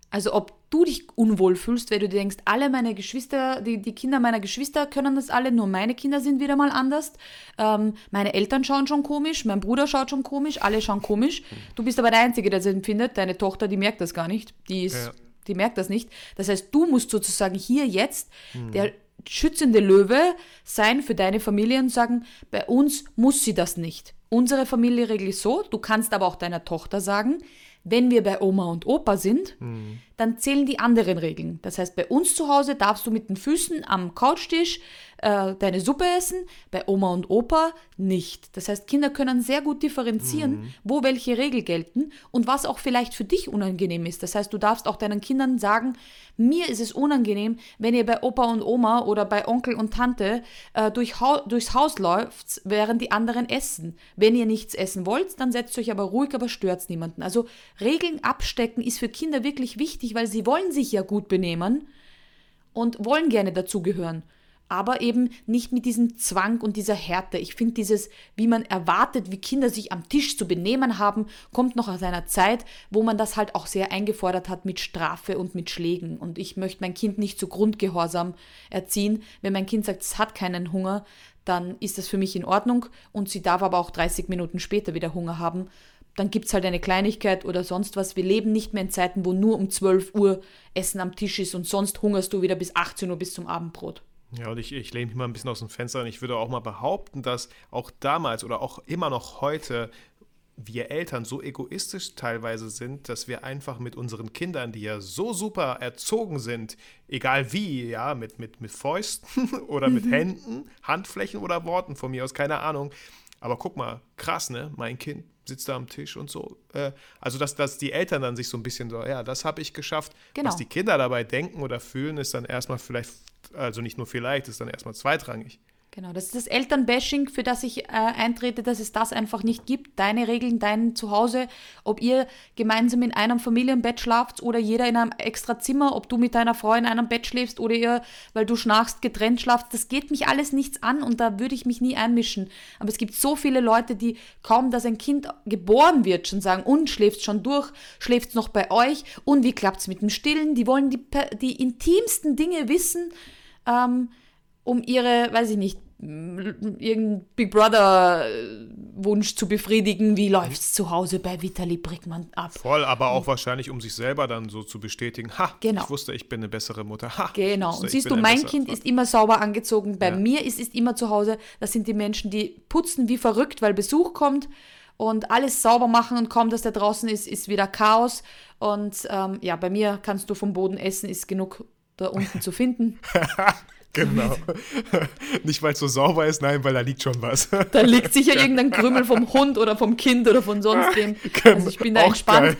Also ob du dich unwohl fühlst, weil du dir denkst, alle meine Geschwister, die, die Kinder meiner Geschwister können das alle, nur meine Kinder sind wieder mal anders. Ähm, meine Eltern schauen schon komisch, mein Bruder schaut schon komisch, alle schauen komisch. Du bist aber der Einzige, der das empfindet. Deine Tochter, die merkt das gar nicht. Die, ist, ja. die merkt das nicht. Das heißt, du musst sozusagen hier jetzt mhm. der schützende Löwe sein für deine Familie und sagen, bei uns muss sie das nicht. Unsere Familie regelt so, du kannst aber auch deiner Tochter sagen, wenn wir bei Oma und Opa sind, mhm. Dann zählen die anderen Regeln. Das heißt, bei uns zu Hause darfst du mit den Füßen am Couchtisch äh, deine Suppe essen, bei Oma und Opa nicht. Das heißt, Kinder können sehr gut differenzieren, mhm. wo welche Regeln gelten und was auch vielleicht für dich unangenehm ist. Das heißt, du darfst auch deinen Kindern sagen, mir ist es unangenehm, wenn ihr bei Opa und Oma oder bei Onkel und Tante äh, durch ha durchs Haus läuft, während die anderen essen. Wenn ihr nichts essen wollt, dann setzt euch aber ruhig, aber stört niemanden. Also Regeln abstecken ist für Kinder wirklich wichtig, weil sie wollen sich ja gut benehmen und wollen gerne dazugehören aber eben nicht mit diesem Zwang und dieser Härte. Ich finde dieses, wie man erwartet, wie Kinder sich am Tisch zu benehmen haben, kommt noch aus einer Zeit, wo man das halt auch sehr eingefordert hat mit Strafe und mit Schlägen. Und ich möchte mein Kind nicht zu Grundgehorsam erziehen. Wenn mein Kind sagt, es hat keinen Hunger, dann ist das für mich in Ordnung und sie darf aber auch 30 Minuten später wieder Hunger haben. Dann gibt es halt eine Kleinigkeit oder sonst was. Wir leben nicht mehr in Zeiten, wo nur um 12 Uhr Essen am Tisch ist und sonst hungerst du wieder bis 18 Uhr bis zum Abendbrot. Ja, und ich, ich lehne mich mal ein bisschen aus dem Fenster und ich würde auch mal behaupten, dass auch damals oder auch immer noch heute wir Eltern so egoistisch teilweise sind, dass wir einfach mit unseren Kindern, die ja so super erzogen sind, egal wie, ja, mit, mit, mit Fäusten oder mit mhm. Händen, Handflächen oder Worten von mir aus, keine Ahnung. Aber guck mal, krass, ne? Mein Kind sitzt da am Tisch und so. Äh, also, dass, dass die Eltern dann sich so ein bisschen so, ja, das habe ich geschafft. Genau. Was die Kinder dabei denken oder fühlen, ist dann erstmal vielleicht also nicht nur vielleicht, ist dann erstmal zweitrangig. Genau, das ist das Elternbashing, für das ich äh, eintrete, dass es das einfach nicht gibt. Deine Regeln, dein Zuhause, ob ihr gemeinsam in einem Familienbett schlaft oder jeder in einem extra Zimmer, ob du mit deiner Frau in einem Bett schläfst oder ihr, weil du schnarchst, getrennt schlaft, das geht mich alles nichts an und da würde ich mich nie einmischen. Aber es gibt so viele Leute, die kaum, dass ein Kind geboren wird, schon sagen, und schläft schon durch, schläft noch bei euch und wie klappt es mit dem Stillen? Die wollen die, die intimsten Dinge wissen. Ähm, um ihre, weiß ich nicht, irgendeinen Big Brother-Wunsch zu befriedigen. Wie läuft es zu Hause bei Vitali Brickmann ab? Voll, aber auch wahrscheinlich, um sich selber dann so zu bestätigen. Ha, genau. ich wusste, ich bin eine bessere Mutter. Ha, genau. Wusste, und siehst du, mein Kind ist immer sauber angezogen. Bei ja. mir ist es immer zu Hause. Das sind die Menschen, die putzen wie verrückt, weil Besuch kommt und alles sauber machen und kaum, dass der draußen ist, ist wieder Chaos. Und ähm, ja, bei mir kannst du vom Boden essen, ist genug da unten zu finden. Genau. Nicht, weil es so sauber ist, nein, weil da liegt schon was. Da liegt sicher irgendein Krümel vom Hund oder vom Kind oder von sonst wem. Also ich bin da entspannt.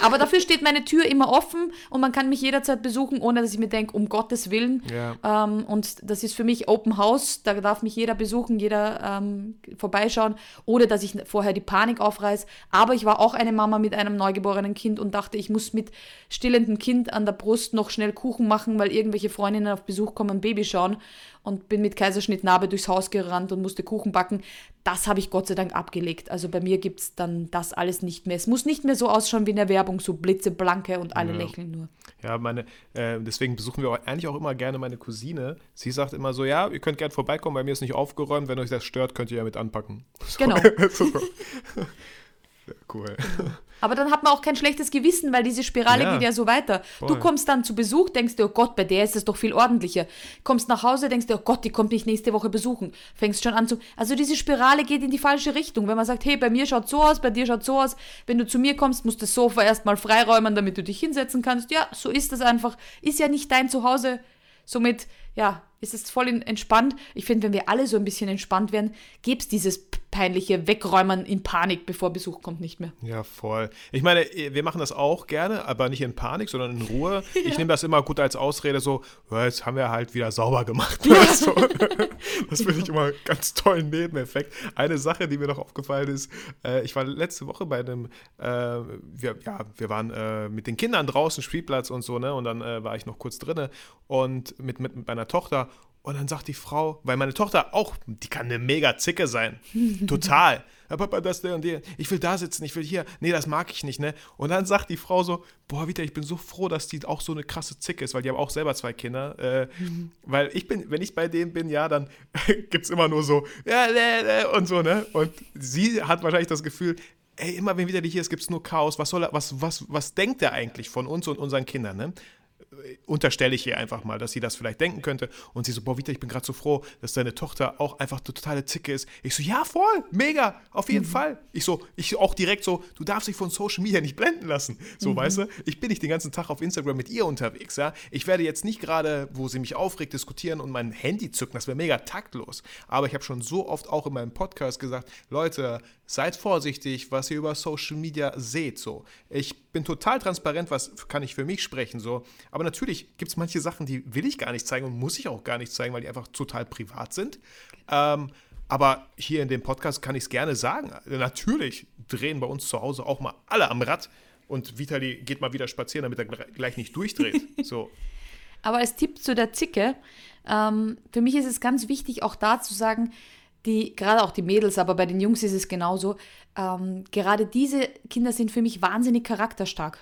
Aber dafür steht meine Tür immer offen und man kann mich jederzeit besuchen, ohne dass ich mir denke, um Gottes Willen. Ja. Ähm, und das ist für mich Open House. Da darf mich jeder besuchen, jeder ähm, vorbeischauen, ohne dass ich vorher die Panik aufreiß. Aber ich war auch eine Mama mit einem neugeborenen Kind und dachte, ich muss mit stillendem Kind an der Brust noch schnell Kuchen machen, weil irgendwelche Freundinnen auf Besuch kommen kommen, Baby schauen und bin mit Kaiserschnittnarbe durchs Haus gerannt und musste Kuchen backen. Das habe ich Gott sei Dank abgelegt. Also bei mir gibt es dann das alles nicht mehr. Es muss nicht mehr so ausschauen wie in der Werbung, so blitzeblanke und alle ja. lächeln nur. Ja, meine, äh, deswegen besuchen wir auch, eigentlich auch immer gerne meine Cousine. Sie sagt immer so, ja, ihr könnt gerne vorbeikommen, bei mir ist nicht aufgeräumt, wenn euch das stört, könnt ihr ja mit anpacken. Genau. cool. Aber dann hat man auch kein schlechtes Gewissen, weil diese Spirale ja, geht ja so weiter. Voll. Du kommst dann zu Besuch, denkst dir, oh Gott, bei der ist es doch viel ordentlicher. Kommst nach Hause, denkst dir, oh Gott, die kommt mich nächste Woche besuchen. Fängst schon an zu. Also diese Spirale geht in die falsche Richtung. Wenn man sagt, hey, bei mir schaut so aus, bei dir schaut so aus. Wenn du zu mir kommst, musst du das Sofa erstmal freiräumen, damit du dich hinsetzen kannst. Ja, so ist das einfach. Ist ja nicht dein Zuhause. Somit, ja, ist es voll entspannt. Ich finde, wenn wir alle so ein bisschen entspannt wären, gäbe es dieses peinliche Wegräumen in Panik, bevor Besuch kommt, nicht mehr. Ja, voll. Ich meine, wir machen das auch gerne, aber nicht in Panik, sondern in Ruhe. Ja. Ich nehme das immer gut als Ausrede, so, jetzt haben wir halt wieder sauber gemacht. Ja. So. Das finde ich immer einen ganz tollen Nebeneffekt. Eine Sache, die mir noch aufgefallen ist, äh, ich war letzte Woche bei einem, äh, wir, ja, wir waren äh, mit den Kindern draußen, Spielplatz und so, ne, und dann äh, war ich noch kurz drinne und mit, mit, mit meiner Tochter und dann sagt die Frau, weil meine Tochter auch, die kann eine mega Zicke sein. Total. Ja, Papa, das, der und der. Ich will da sitzen, ich will hier. Nee, das mag ich nicht, ne? Und dann sagt die Frau so, boah, Vita, ich bin so froh, dass die auch so eine krasse Zicke ist, weil die haben auch selber zwei Kinder. Äh, mhm. Weil ich bin, wenn ich bei denen bin, ja, dann gibt es immer nur so, ja, ne, ne, und so, ne? Und sie hat wahrscheinlich das Gefühl, ey, immer wenn wieder die hier ist, gibt es nur Chaos. Was soll er, was, was, was denkt er eigentlich von uns und unseren Kindern, ne? Unterstelle ich ihr einfach mal, dass sie das vielleicht denken könnte. Und sie so, boah, Vita, ich bin gerade so froh, dass deine Tochter auch einfach eine totale Zicke ist. Ich so, ja, voll, mega, auf jeden mhm. Fall. Ich so, ich auch direkt so, du darfst dich von Social Media nicht blenden lassen. So, mhm. weißt du, ich bin nicht den ganzen Tag auf Instagram mit ihr unterwegs, ja. Ich werde jetzt nicht gerade, wo sie mich aufregt, diskutieren und mein Handy zücken, das wäre mega taktlos. Aber ich habe schon so oft auch in meinem Podcast gesagt, Leute, seid vorsichtig, was ihr über Social Media seht, so. Ich bin total transparent, was kann ich für mich sprechen, so. Aber natürlich gibt es manche Sachen, die will ich gar nicht zeigen und muss ich auch gar nicht zeigen, weil die einfach total privat sind. Ähm, aber hier in dem Podcast kann ich es gerne sagen. Natürlich drehen bei uns zu Hause auch mal alle am Rad und Vitali geht mal wieder spazieren, damit er gleich nicht durchdreht. So. Aber als Tipp zu der Zicke, ähm, für mich ist es ganz wichtig, auch da zu sagen, die, gerade auch die Mädels, aber bei den Jungs ist es genauso, ähm, gerade diese Kinder sind für mich wahnsinnig charakterstark.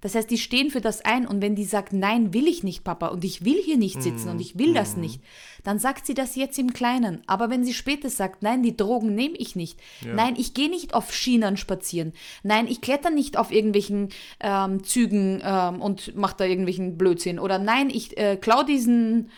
Das heißt, die stehen für das ein und wenn die sagt, nein, will ich nicht, Papa, und ich will hier nicht sitzen mm. und ich will mm. das nicht, dann sagt sie das jetzt im Kleinen. Aber wenn sie später sagt, nein, die Drogen nehme ich nicht, ja. nein, ich gehe nicht auf Schienen spazieren, nein, ich kletter nicht auf irgendwelchen ähm, Zügen ähm, und mache da irgendwelchen Blödsinn oder nein, ich äh, klau diesen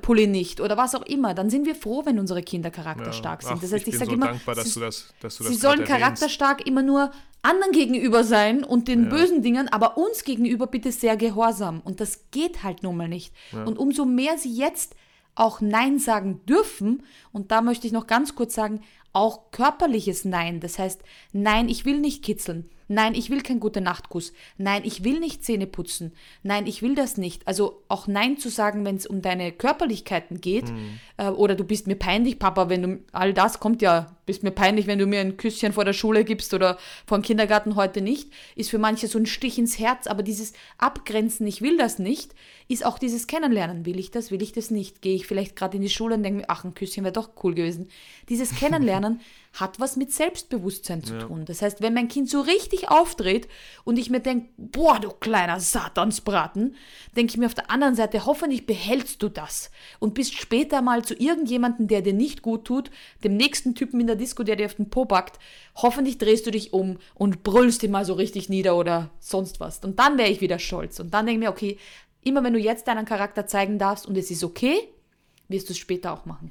Pulli nicht oder was auch immer, dann sind wir froh, wenn unsere Kinder charakterstark ja. sind. Das heißt, ich, ich sage so immer, dankbar, dass sie, du das, dass du sie sollen charakterstark immer nur anderen gegenüber sein und den ja. bösen Dingen, aber uns gegenüber bitte sehr gehorsam. Und das geht halt nun mal nicht. Ja. Und umso mehr sie jetzt auch Nein sagen dürfen, und da möchte ich noch ganz kurz sagen, auch körperliches Nein. Das heißt, nein, ich will nicht kitzeln. Nein, ich will keinen gute Nachtkuss. Nein, ich will nicht Zähne putzen. Nein, ich will das nicht. Also auch Nein zu sagen, wenn es um deine Körperlichkeiten geht. Mhm. Äh, oder du bist mir peinlich, Papa, wenn du all das kommt ja, bist mir peinlich, wenn du mir ein Küsschen vor der Schule gibst oder vor dem Kindergarten heute nicht, ist für manche so ein Stich ins Herz. Aber dieses Abgrenzen, ich will das nicht, ist auch dieses Kennenlernen. Will ich das, will ich das nicht? Gehe ich vielleicht gerade in die Schule und denke mir, ach, ein Küsschen wäre doch cool gewesen. Dieses Kennenlernen hat was mit Selbstbewusstsein zu ja. tun. Das heißt, wenn mein Kind so richtig aufdreht und ich mir denke, boah, du kleiner Satansbraten, denke ich mir auf der anderen Seite, hoffentlich behältst du das und bist später mal zu irgendjemandem, der dir nicht gut tut, dem nächsten Typen in der Disco, der dir auf den Po packt, hoffentlich drehst du dich um und brüllst ihn mal so richtig nieder oder sonst was. Und dann wäre ich wieder stolz. Und dann denke ich mir, okay, immer wenn du jetzt deinen Charakter zeigen darfst und es ist okay, wirst du es später auch machen.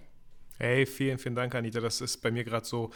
Hey, vielen, vielen Dank, Anita. Das ist bei mir gerade so.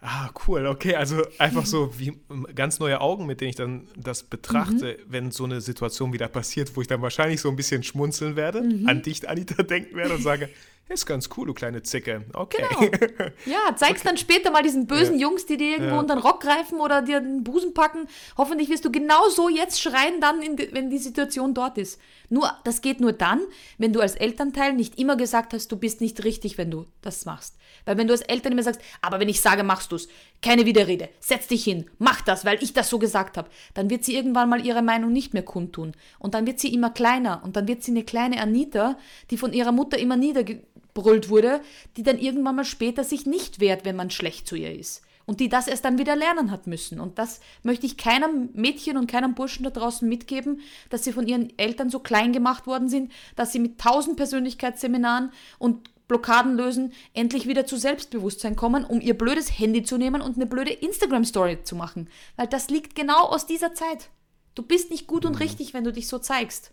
Ah, cool, okay. Also einfach so wie ganz neue Augen, mit denen ich dann das betrachte, mhm. wenn so eine Situation wieder passiert, wo ich dann wahrscheinlich so ein bisschen schmunzeln werde, mhm. an dich, Anita, denken werde und sage, ist ganz cool, du kleine Zicke. Okay. Genau. Ja, zeig's okay. dann später mal diesen bösen ja. Jungs, die dir irgendwo ja. unter den Rock greifen oder dir den Busen packen. Hoffentlich wirst du genau so jetzt schreien, dann, die, wenn die Situation dort ist. Nur, das geht nur dann, wenn du als Elternteil nicht immer gesagt hast, du bist nicht richtig, wenn du das machst. Weil wenn du als Eltern immer sagst, aber wenn ich sage, machst du's, keine Widerrede, setz dich hin, mach das, weil ich das so gesagt habe, dann wird sie irgendwann mal ihre Meinung nicht mehr kundtun. Und dann wird sie immer kleiner. Und dann wird sie eine kleine Anita, die von ihrer Mutter immer niedergebrüllt wurde, die dann irgendwann mal später sich nicht wehrt, wenn man schlecht zu ihr ist. Und die das erst dann wieder lernen hat müssen. Und das möchte ich keinem Mädchen und keinem Burschen da draußen mitgeben, dass sie von ihren Eltern so klein gemacht worden sind, dass sie mit tausend Persönlichkeitsseminaren und Blockaden lösen, endlich wieder zu Selbstbewusstsein kommen, um ihr blödes Handy zu nehmen und eine blöde Instagram-Story zu machen. Weil das liegt genau aus dieser Zeit. Du bist nicht gut und mhm. richtig, wenn du dich so zeigst.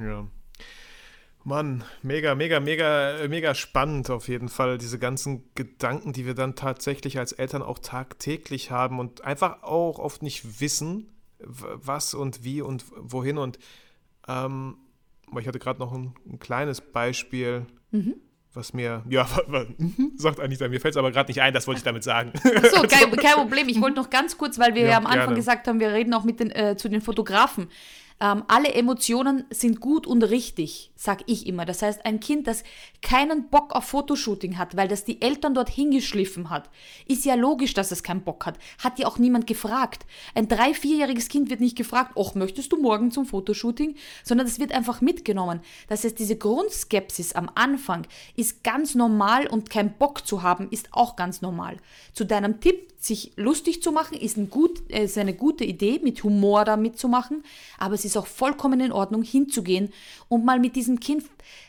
Ja, Mann, mega, mega, mega, mega spannend auf jeden Fall. Diese ganzen Gedanken, die wir dann tatsächlich als Eltern auch tagtäglich haben und einfach auch oft nicht wissen, was und wie und wohin. Und ähm, ich hatte gerade noch ein, ein, kleines Beispiel, mhm. Was mir, ja, mhm, sagt Anita, mir fällt es aber gerade nicht ein, das wollte ich damit sagen. Achso, kein, kein Problem. Ich wollte noch ganz kurz, weil wir ja, ja am Anfang gerne. gesagt haben, wir reden auch mit den, äh, zu den Fotografen. Ähm, alle Emotionen sind gut und richtig, sag ich immer. Das heißt, ein Kind, das keinen Bock auf Fotoshooting hat, weil das die Eltern dort hingeschliffen hat, ist ja logisch, dass es keinen Bock hat. Hat ja auch niemand gefragt. Ein drei-, vierjähriges Kind wird nicht gefragt, ach, möchtest du morgen zum Fotoshooting? Sondern es wird einfach mitgenommen. Das heißt, diese Grundskepsis am Anfang ist ganz normal und kein Bock zu haben, ist auch ganz normal. Zu deinem Tipp, sich lustig zu machen, ist, ein gut, ist eine gute Idee, mit Humor da mitzumachen, aber es ist auch vollkommen in Ordnung, hinzugehen und mal mit diesem Kind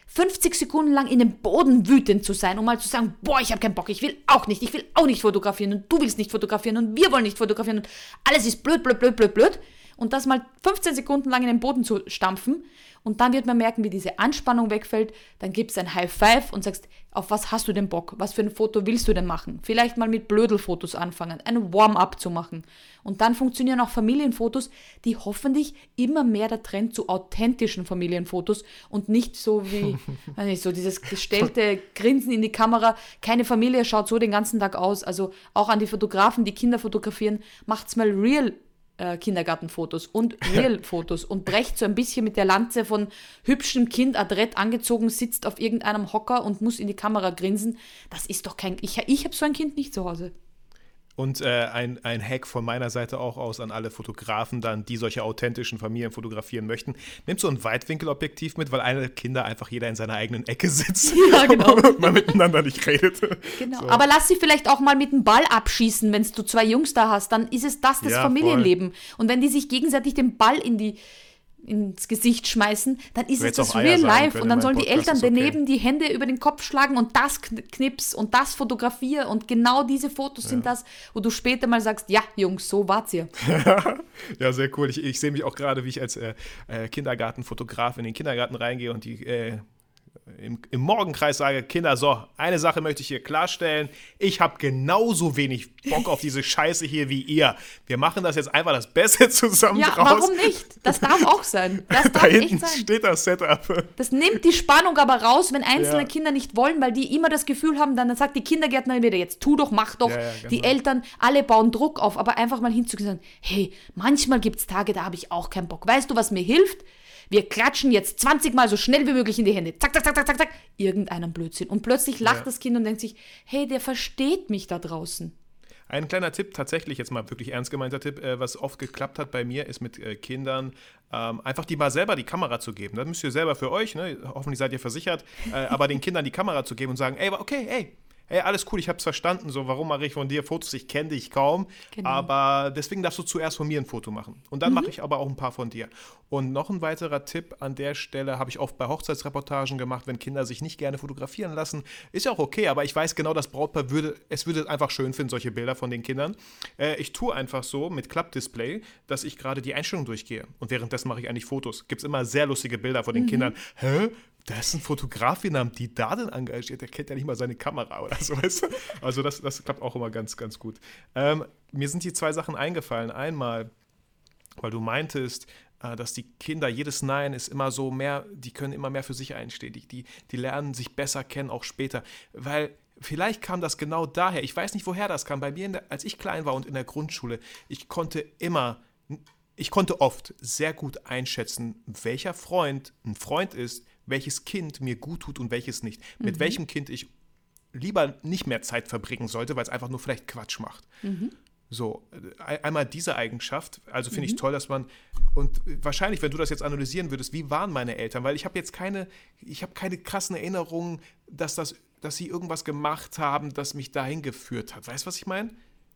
50 Sekunden lang in den Boden wütend zu sein, um mal zu sagen, boah, ich habe keinen Bock, ich will auch nicht, ich will auch nicht fotografieren und du willst nicht fotografieren und wir wollen nicht fotografieren und alles ist blöd, blöd, blöd, blöd, blöd. und das mal 15 Sekunden lang in den Boden zu stampfen und dann wird man merken, wie diese Anspannung wegfällt. Dann gibst du ein High Five und sagst, auf was hast du denn Bock? Was für ein Foto willst du denn machen? Vielleicht mal mit Blödelfotos anfangen, ein Warm-up zu machen. Und dann funktionieren auch Familienfotos, die hoffentlich immer mehr der Trend zu authentischen Familienfotos und nicht so wie, weiß nicht, so dieses gestellte Grinsen in die Kamera. Keine Familie schaut so den ganzen Tag aus. Also auch an die Fotografen, die Kinder fotografieren, macht's mal real äh, Kindergartenfotos und Real-Fotos und brecht so ein bisschen mit der Lanze von hübschem Kind adrett angezogen, sitzt auf irgendeinem Hocker und muss in die Kamera grinsen. Das ist doch kein. Ich, ich habe so ein Kind nicht zu Hause. Und äh, ein, ein Hack von meiner Seite auch aus an alle Fotografen dann, die solche authentischen Familien fotografieren möchten. Nimmt so ein Weitwinkelobjektiv mit, weil alle Kinder einfach jeder in seiner eigenen Ecke sitzt. Ja, genau. und man miteinander nicht redet. Genau. So. Aber lass sie vielleicht auch mal mit dem Ball abschießen, wenn du zwei Jungs da hast. Dann ist es das, das ja, Familienleben. Voll. Und wenn die sich gegenseitig den Ball in die ins Gesicht schmeißen, dann ist es das Real Life und dann sollen die Eltern okay. daneben die Hände über den Kopf schlagen und das knips und das fotografiere und genau diese Fotos ja. sind das, wo du später mal sagst, ja Jungs, so war's ihr. ja, sehr cool. Ich, ich sehe mich auch gerade, wie ich als äh, äh, Kindergartenfotograf in den Kindergarten reingehe und die äh, im, im, Morgenkreis sage, Kinder, so, eine Sache möchte ich hier klarstellen. Ich habe genauso wenig Bock auf diese Scheiße hier wie ihr. Wir machen das jetzt einfach das Beste zusammen ja, draus. warum nicht? Das darf auch sein. Das da hinten steht das Setup. Das nimmt die Spannung aber raus, wenn einzelne ja. Kinder nicht wollen, weil die immer das Gefühl haben, dann sagt die Kindergärtnerin wieder, jetzt tu doch, mach doch. Ja, ja, genau. Die Eltern, alle bauen Druck auf, aber einfach mal hinzugehen und sagen, hey, manchmal gibt es Tage, da habe ich auch keinen Bock. Weißt du, was mir hilft? Wir klatschen jetzt 20 Mal so schnell wie möglich in die Hände. Zack, zack, zack, zack, zack, zack. Irgendeinem Blödsinn. Und plötzlich lacht ja. das Kind und denkt sich, hey, der versteht mich da draußen. Ein kleiner Tipp, tatsächlich jetzt mal wirklich ernst gemeinter Tipp, äh, was oft geklappt hat bei mir, ist mit äh, Kindern ähm, einfach die mal selber die Kamera zu geben. Das müsst ihr selber für euch, ne? hoffentlich seid ihr versichert, äh, aber den Kindern die Kamera zu geben und sagen, ey, okay, ey, hey, alles cool, ich hab's verstanden, so, warum mache ich von dir Fotos? Ich kenne dich kaum, genau. aber deswegen darfst du zuerst von mir ein Foto machen. Und dann mhm. mache ich aber auch ein paar von dir. Und noch ein weiterer Tipp an der Stelle habe ich oft bei Hochzeitsreportagen gemacht, wenn Kinder sich nicht gerne fotografieren lassen. Ist ja auch okay, aber ich weiß genau, das Brautpaar würde, es würde einfach schön finden, solche Bilder von den Kindern. Äh, ich tue einfach so mit Klappdisplay, dass ich gerade die Einstellung durchgehe. Und währenddessen mache ich eigentlich Fotos. Gibt es immer sehr lustige Bilder von den mhm. Kindern. Hä? Da ist ein Fotograf, wie haben die da denn engagiert? Der kennt ja nicht mal seine Kamera oder so, weißt du? Also das, das klappt auch immer ganz, ganz gut. Ähm, mir sind hier zwei Sachen eingefallen. Einmal, weil du meintest, äh, dass die Kinder, jedes Nein ist immer so mehr, die können immer mehr für sich einstehen. Die, die, die lernen sich besser kennen, auch später. Weil vielleicht kam das genau daher. Ich weiß nicht, woher das kam. Bei mir, der, als ich klein war und in der Grundschule, ich konnte immer ich konnte oft sehr gut einschätzen, welcher Freund ein Freund ist, welches Kind mir gut tut und welches nicht. Mhm. Mit welchem Kind ich lieber nicht mehr Zeit verbringen sollte, weil es einfach nur vielleicht Quatsch macht. Mhm. So, äh, einmal diese Eigenschaft, also finde mhm. ich toll, dass man, und wahrscheinlich, wenn du das jetzt analysieren würdest, wie waren meine Eltern? Weil ich habe jetzt keine, ich habe keine krassen Erinnerungen, dass das, dass sie irgendwas gemacht haben, das mich dahin geführt hat. Weißt du, was ich meine?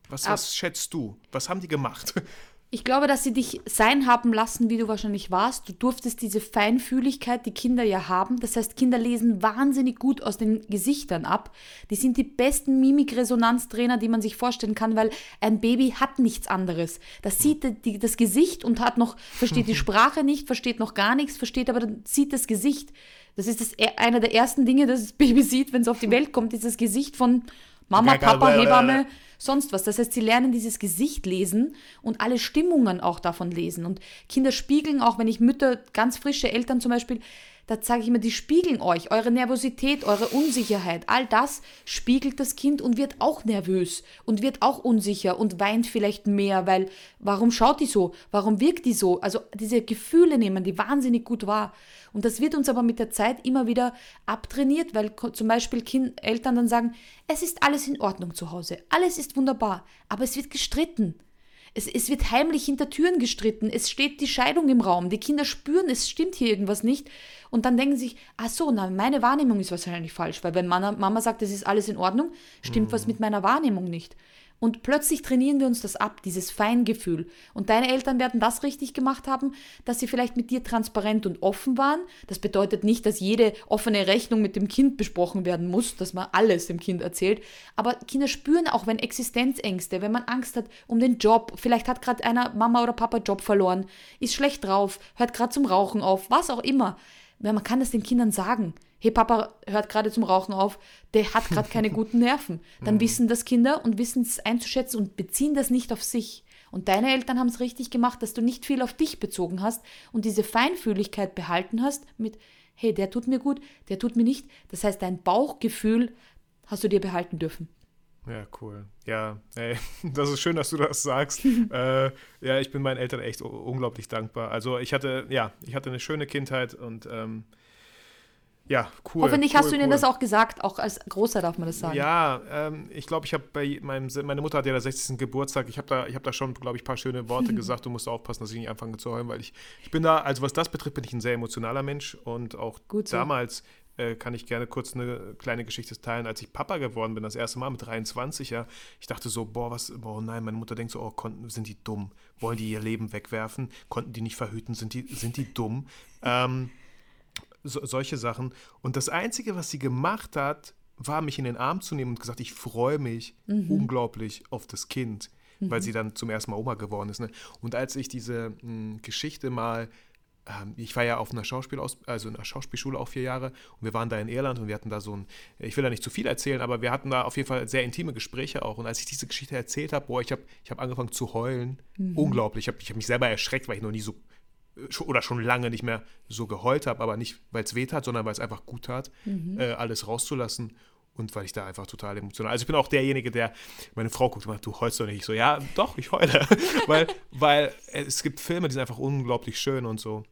Was, was schätzt du? Was haben die gemacht? Ich glaube, dass sie dich sein haben lassen, wie du wahrscheinlich warst. Du durftest diese Feinfühligkeit, die Kinder ja haben. Das heißt, Kinder lesen wahnsinnig gut aus den Gesichtern ab. Die sind die besten Mimikresonanztrainer, die man sich vorstellen kann, weil ein Baby hat nichts anderes. Das sieht die, das Gesicht und hat noch, versteht die Sprache nicht, versteht noch gar nichts, versteht aber sieht das Gesicht. Das ist das, e, einer der ersten Dinge, das das Baby sieht, wenn es auf die Welt kommt, ist das Gesicht von Mama, Papa, Hebamme sonst was. Das heißt, sie lernen dieses Gesicht lesen und alle Stimmungen auch davon lesen. Und Kinder spiegeln auch, wenn ich Mütter, ganz frische Eltern zum Beispiel, da sage ich immer, die spiegeln euch, eure Nervosität, eure Unsicherheit, all das spiegelt das Kind und wird auch nervös und wird auch unsicher und weint vielleicht mehr, weil warum schaut die so? Warum wirkt die so? Also diese Gefühle nehmen die wahnsinnig gut wahr. Und das wird uns aber mit der Zeit immer wieder abtrainiert, weil zum Beispiel kind, Eltern dann sagen, es ist alles in Ordnung zu Hause, alles ist wunderbar, aber es wird gestritten. Es, es wird heimlich hinter Türen gestritten. Es steht die Scheidung im Raum. Die Kinder spüren, es stimmt hier irgendwas nicht. Und dann denken sie sich, ach so, na, meine Wahrnehmung ist wahrscheinlich falsch. Weil wenn Mama, Mama sagt, es ist alles in Ordnung, stimmt mhm. was mit meiner Wahrnehmung nicht. Und plötzlich trainieren wir uns das ab, dieses Feingefühl. Und deine Eltern werden das richtig gemacht haben, dass sie vielleicht mit dir transparent und offen waren. Das bedeutet nicht, dass jede offene Rechnung mit dem Kind besprochen werden muss, dass man alles dem Kind erzählt. Aber Kinder spüren auch, wenn Existenzängste, wenn man Angst hat um den Job, vielleicht hat gerade einer Mama oder Papa Job verloren, ist schlecht drauf, hört gerade zum Rauchen auf, was auch immer. Man kann das den Kindern sagen hey, Papa hört gerade zum Rauchen auf, der hat gerade keine guten Nerven. Dann mhm. wissen das Kinder und wissen es einzuschätzen und beziehen das nicht auf sich. Und deine Eltern haben es richtig gemacht, dass du nicht viel auf dich bezogen hast und diese Feinfühligkeit behalten hast mit, hey, der tut mir gut, der tut mir nicht. Das heißt, dein Bauchgefühl hast du dir behalten dürfen. Ja, cool. Ja, ey, das ist schön, dass du das sagst. äh, ja, ich bin meinen Eltern echt unglaublich dankbar. Also ich hatte, ja, ich hatte eine schöne Kindheit und ähm, ja, cool. Hoffentlich cool, hast du ihnen das auch gesagt, auch als Großer darf man das sagen. Ja, ähm, ich glaube, ich habe bei meinem, meine Mutter hat ja der 60. Geburtstag, ich habe da, hab da schon, glaube ich, ein paar schöne Worte gesagt. Du musst aufpassen, dass ich nicht anfange zu heulen, weil ich, ich bin da, also was das betrifft, bin ich ein sehr emotionaler Mensch und auch Gut so. damals äh, kann ich gerne kurz eine kleine Geschichte teilen, als ich Papa geworden bin, das erste Mal mit 23, ja, ich dachte so, boah, was, boah, nein, meine Mutter denkt so, oh, konnten, sind die dumm? Wollen die ihr Leben wegwerfen? Konnten die nicht verhüten? Sind die, sind die dumm? Ähm, so, solche Sachen. Und das Einzige, was sie gemacht hat, war, mich in den Arm zu nehmen und gesagt, ich freue mich mhm. unglaublich auf das Kind, mhm. weil sie dann zum ersten Mal Oma geworden ist. Ne? Und als ich diese mh, hm, Geschichte mal ähm, ich war ja auf einer Schauspielaus also in einer Schauspielschule auch vier Jahre und wir waren da in Irland und wir hatten da so ein, ich will da nicht zu viel erzählen, aber wir hatten da auf jeden Fall sehr intime Gespräche auch. Und als ich diese Geschichte erzählt habe, boah, ich habe ich hab angefangen zu heulen. Mhm. Unglaublich. Ich habe ich hab mich selber erschreckt, weil ich noch nie so oder schon lange nicht mehr so geheult habe, aber nicht, weil es weh tat, sondern weil es einfach gut tat, mhm. äh, alles rauszulassen und weil ich da einfach total emotional. Also ich bin auch derjenige, der meine Frau guckt und sagt, du heulst doch nicht. Ich so, ja, doch, ich heule. weil, weil es gibt Filme, die sind einfach unglaublich schön und so.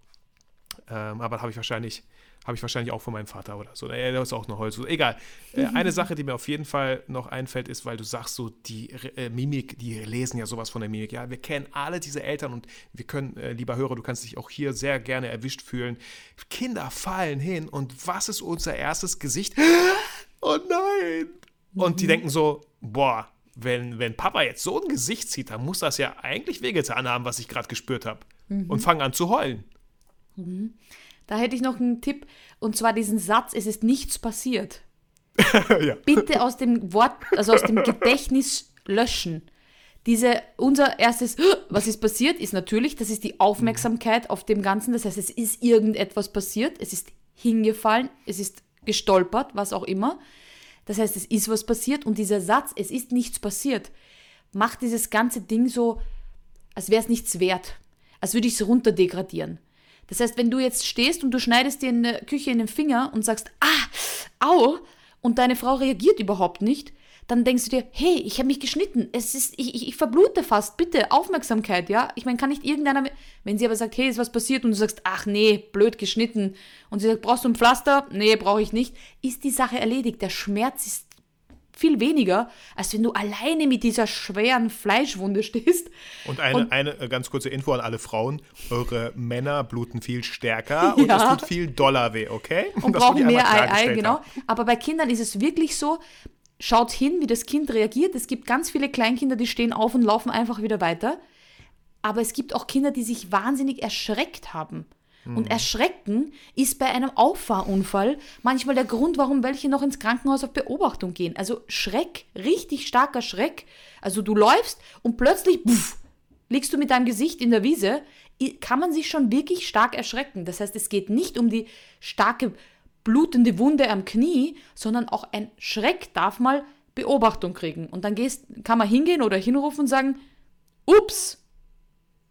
Ähm, aber habe ich wahrscheinlich habe ich wahrscheinlich auch von meinem Vater oder so. Er ist auch noch Holz. Egal. Äh, eine Sache, die mir auf jeden Fall noch einfällt, ist, weil du sagst, so die äh, Mimik, die lesen ja sowas von der Mimik. Ja, wir kennen alle diese Eltern und wir können, äh, lieber Hörer, du kannst dich auch hier sehr gerne erwischt fühlen. Kinder fallen hin und was ist unser erstes Gesicht? Oh nein! Und die mhm. denken so, boah, wenn, wenn Papa jetzt so ein Gesicht zieht, dann muss das ja eigentlich wehgetan haben, was ich gerade gespürt habe. Mhm. Und fangen an zu heulen. Mhm. Da hätte ich noch einen Tipp, und zwar diesen Satz, es ist nichts passiert. ja. Bitte aus dem Wort, also aus dem Gedächtnis löschen. Diese, unser erstes, was ist passiert, ist natürlich, das ist die Aufmerksamkeit auf dem Ganzen. Das heißt, es ist irgendetwas passiert, es ist hingefallen, es ist gestolpert, was auch immer. Das heißt, es ist was passiert und dieser Satz, es ist nichts passiert, macht dieses ganze Ding so, als wäre es nichts wert. Als würde ich es runterdegradieren. Das heißt, wenn du jetzt stehst und du schneidest dir in der Küche in den Finger und sagst, ah, au, und deine Frau reagiert überhaupt nicht, dann denkst du dir, hey, ich habe mich geschnitten, es ist, ich, ich, ich, verblute fast, bitte, Aufmerksamkeit, ja? Ich meine, kann nicht irgendeiner, wenn sie aber sagt, hey, ist was passiert und du sagst, ach nee, blöd geschnitten und sie sagt, brauchst du ein Pflaster? Nee, brauche ich nicht, ist die Sache erledigt. Der Schmerz ist viel weniger, als wenn du alleine mit dieser schweren Fleischwunde stehst. Und eine, und, eine äh, ganz kurze Info an alle Frauen: Eure Männer bluten viel stärker und ja. es tut viel doller weh, okay? Und das brauchen mehr Ei, Ei, genau. Aber bei Kindern ist es wirklich so, schaut hin, wie das Kind reagiert. Es gibt ganz viele Kleinkinder, die stehen auf und laufen einfach wieder weiter. Aber es gibt auch Kinder, die sich wahnsinnig erschreckt haben. Und mhm. Erschrecken ist bei einem Auffahrunfall manchmal der Grund, warum welche noch ins Krankenhaus auf Beobachtung gehen. Also Schreck, richtig starker Schreck. Also du läufst und plötzlich pff, liegst du mit deinem Gesicht in der Wiese, kann man sich schon wirklich stark erschrecken. Das heißt, es geht nicht um die starke blutende Wunde am Knie, sondern auch ein Schreck darf mal Beobachtung kriegen. Und dann gehst, kann man hingehen oder hinrufen und sagen, ups,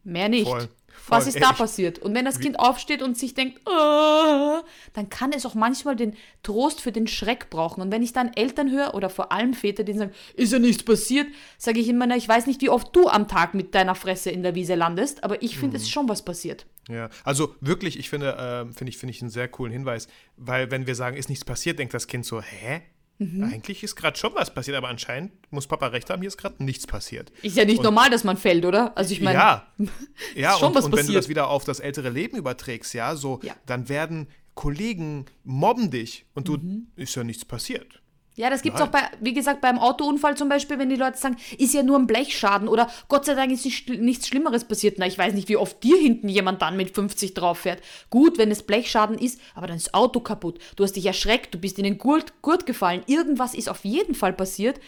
mehr nicht. Voll. Voll, Was ist da passiert? Und wenn das Kind aufsteht und sich denkt, oh, dann kann es auch manchmal den Trost für den Schreck brauchen. Und wenn ich dann Eltern höre oder vor allem Väter, die sagen, ist ja nichts passiert, sage ich immer, na, ich weiß nicht, wie oft du am Tag mit deiner Fresse in der Wiese landest, aber ich finde, mhm. es ist schon was passiert. Ja, also wirklich, ich finde, äh, finde ich, finde ich einen sehr coolen Hinweis, weil wenn wir sagen, ist nichts passiert, denkt das Kind so, hä? Mhm. Eigentlich ist gerade schon was passiert, aber anscheinend muss Papa recht haben, hier ist gerade nichts passiert. Ist ja nicht und, normal, dass man fällt, oder? Also ich meine. Ja, ja schon und, was und wenn du das wieder auf das ältere Leben überträgst, ja, so, ja. dann werden Kollegen mobben dich und du mhm. ist ja nichts passiert. Ja, das gibt es auch bei, wie gesagt, beim Autounfall zum Beispiel, wenn die Leute sagen, ist ja nur ein Blechschaden oder Gott sei Dank ist nicht, nichts Schlimmeres passiert. Na, ich weiß nicht, wie oft dir hinten jemand dann mit 50 drauf fährt. Gut, wenn es Blechschaden ist, aber dann ist das Auto kaputt. Du hast dich erschreckt, du bist in den Gurt, Gurt gefallen. Irgendwas ist auf jeden Fall passiert.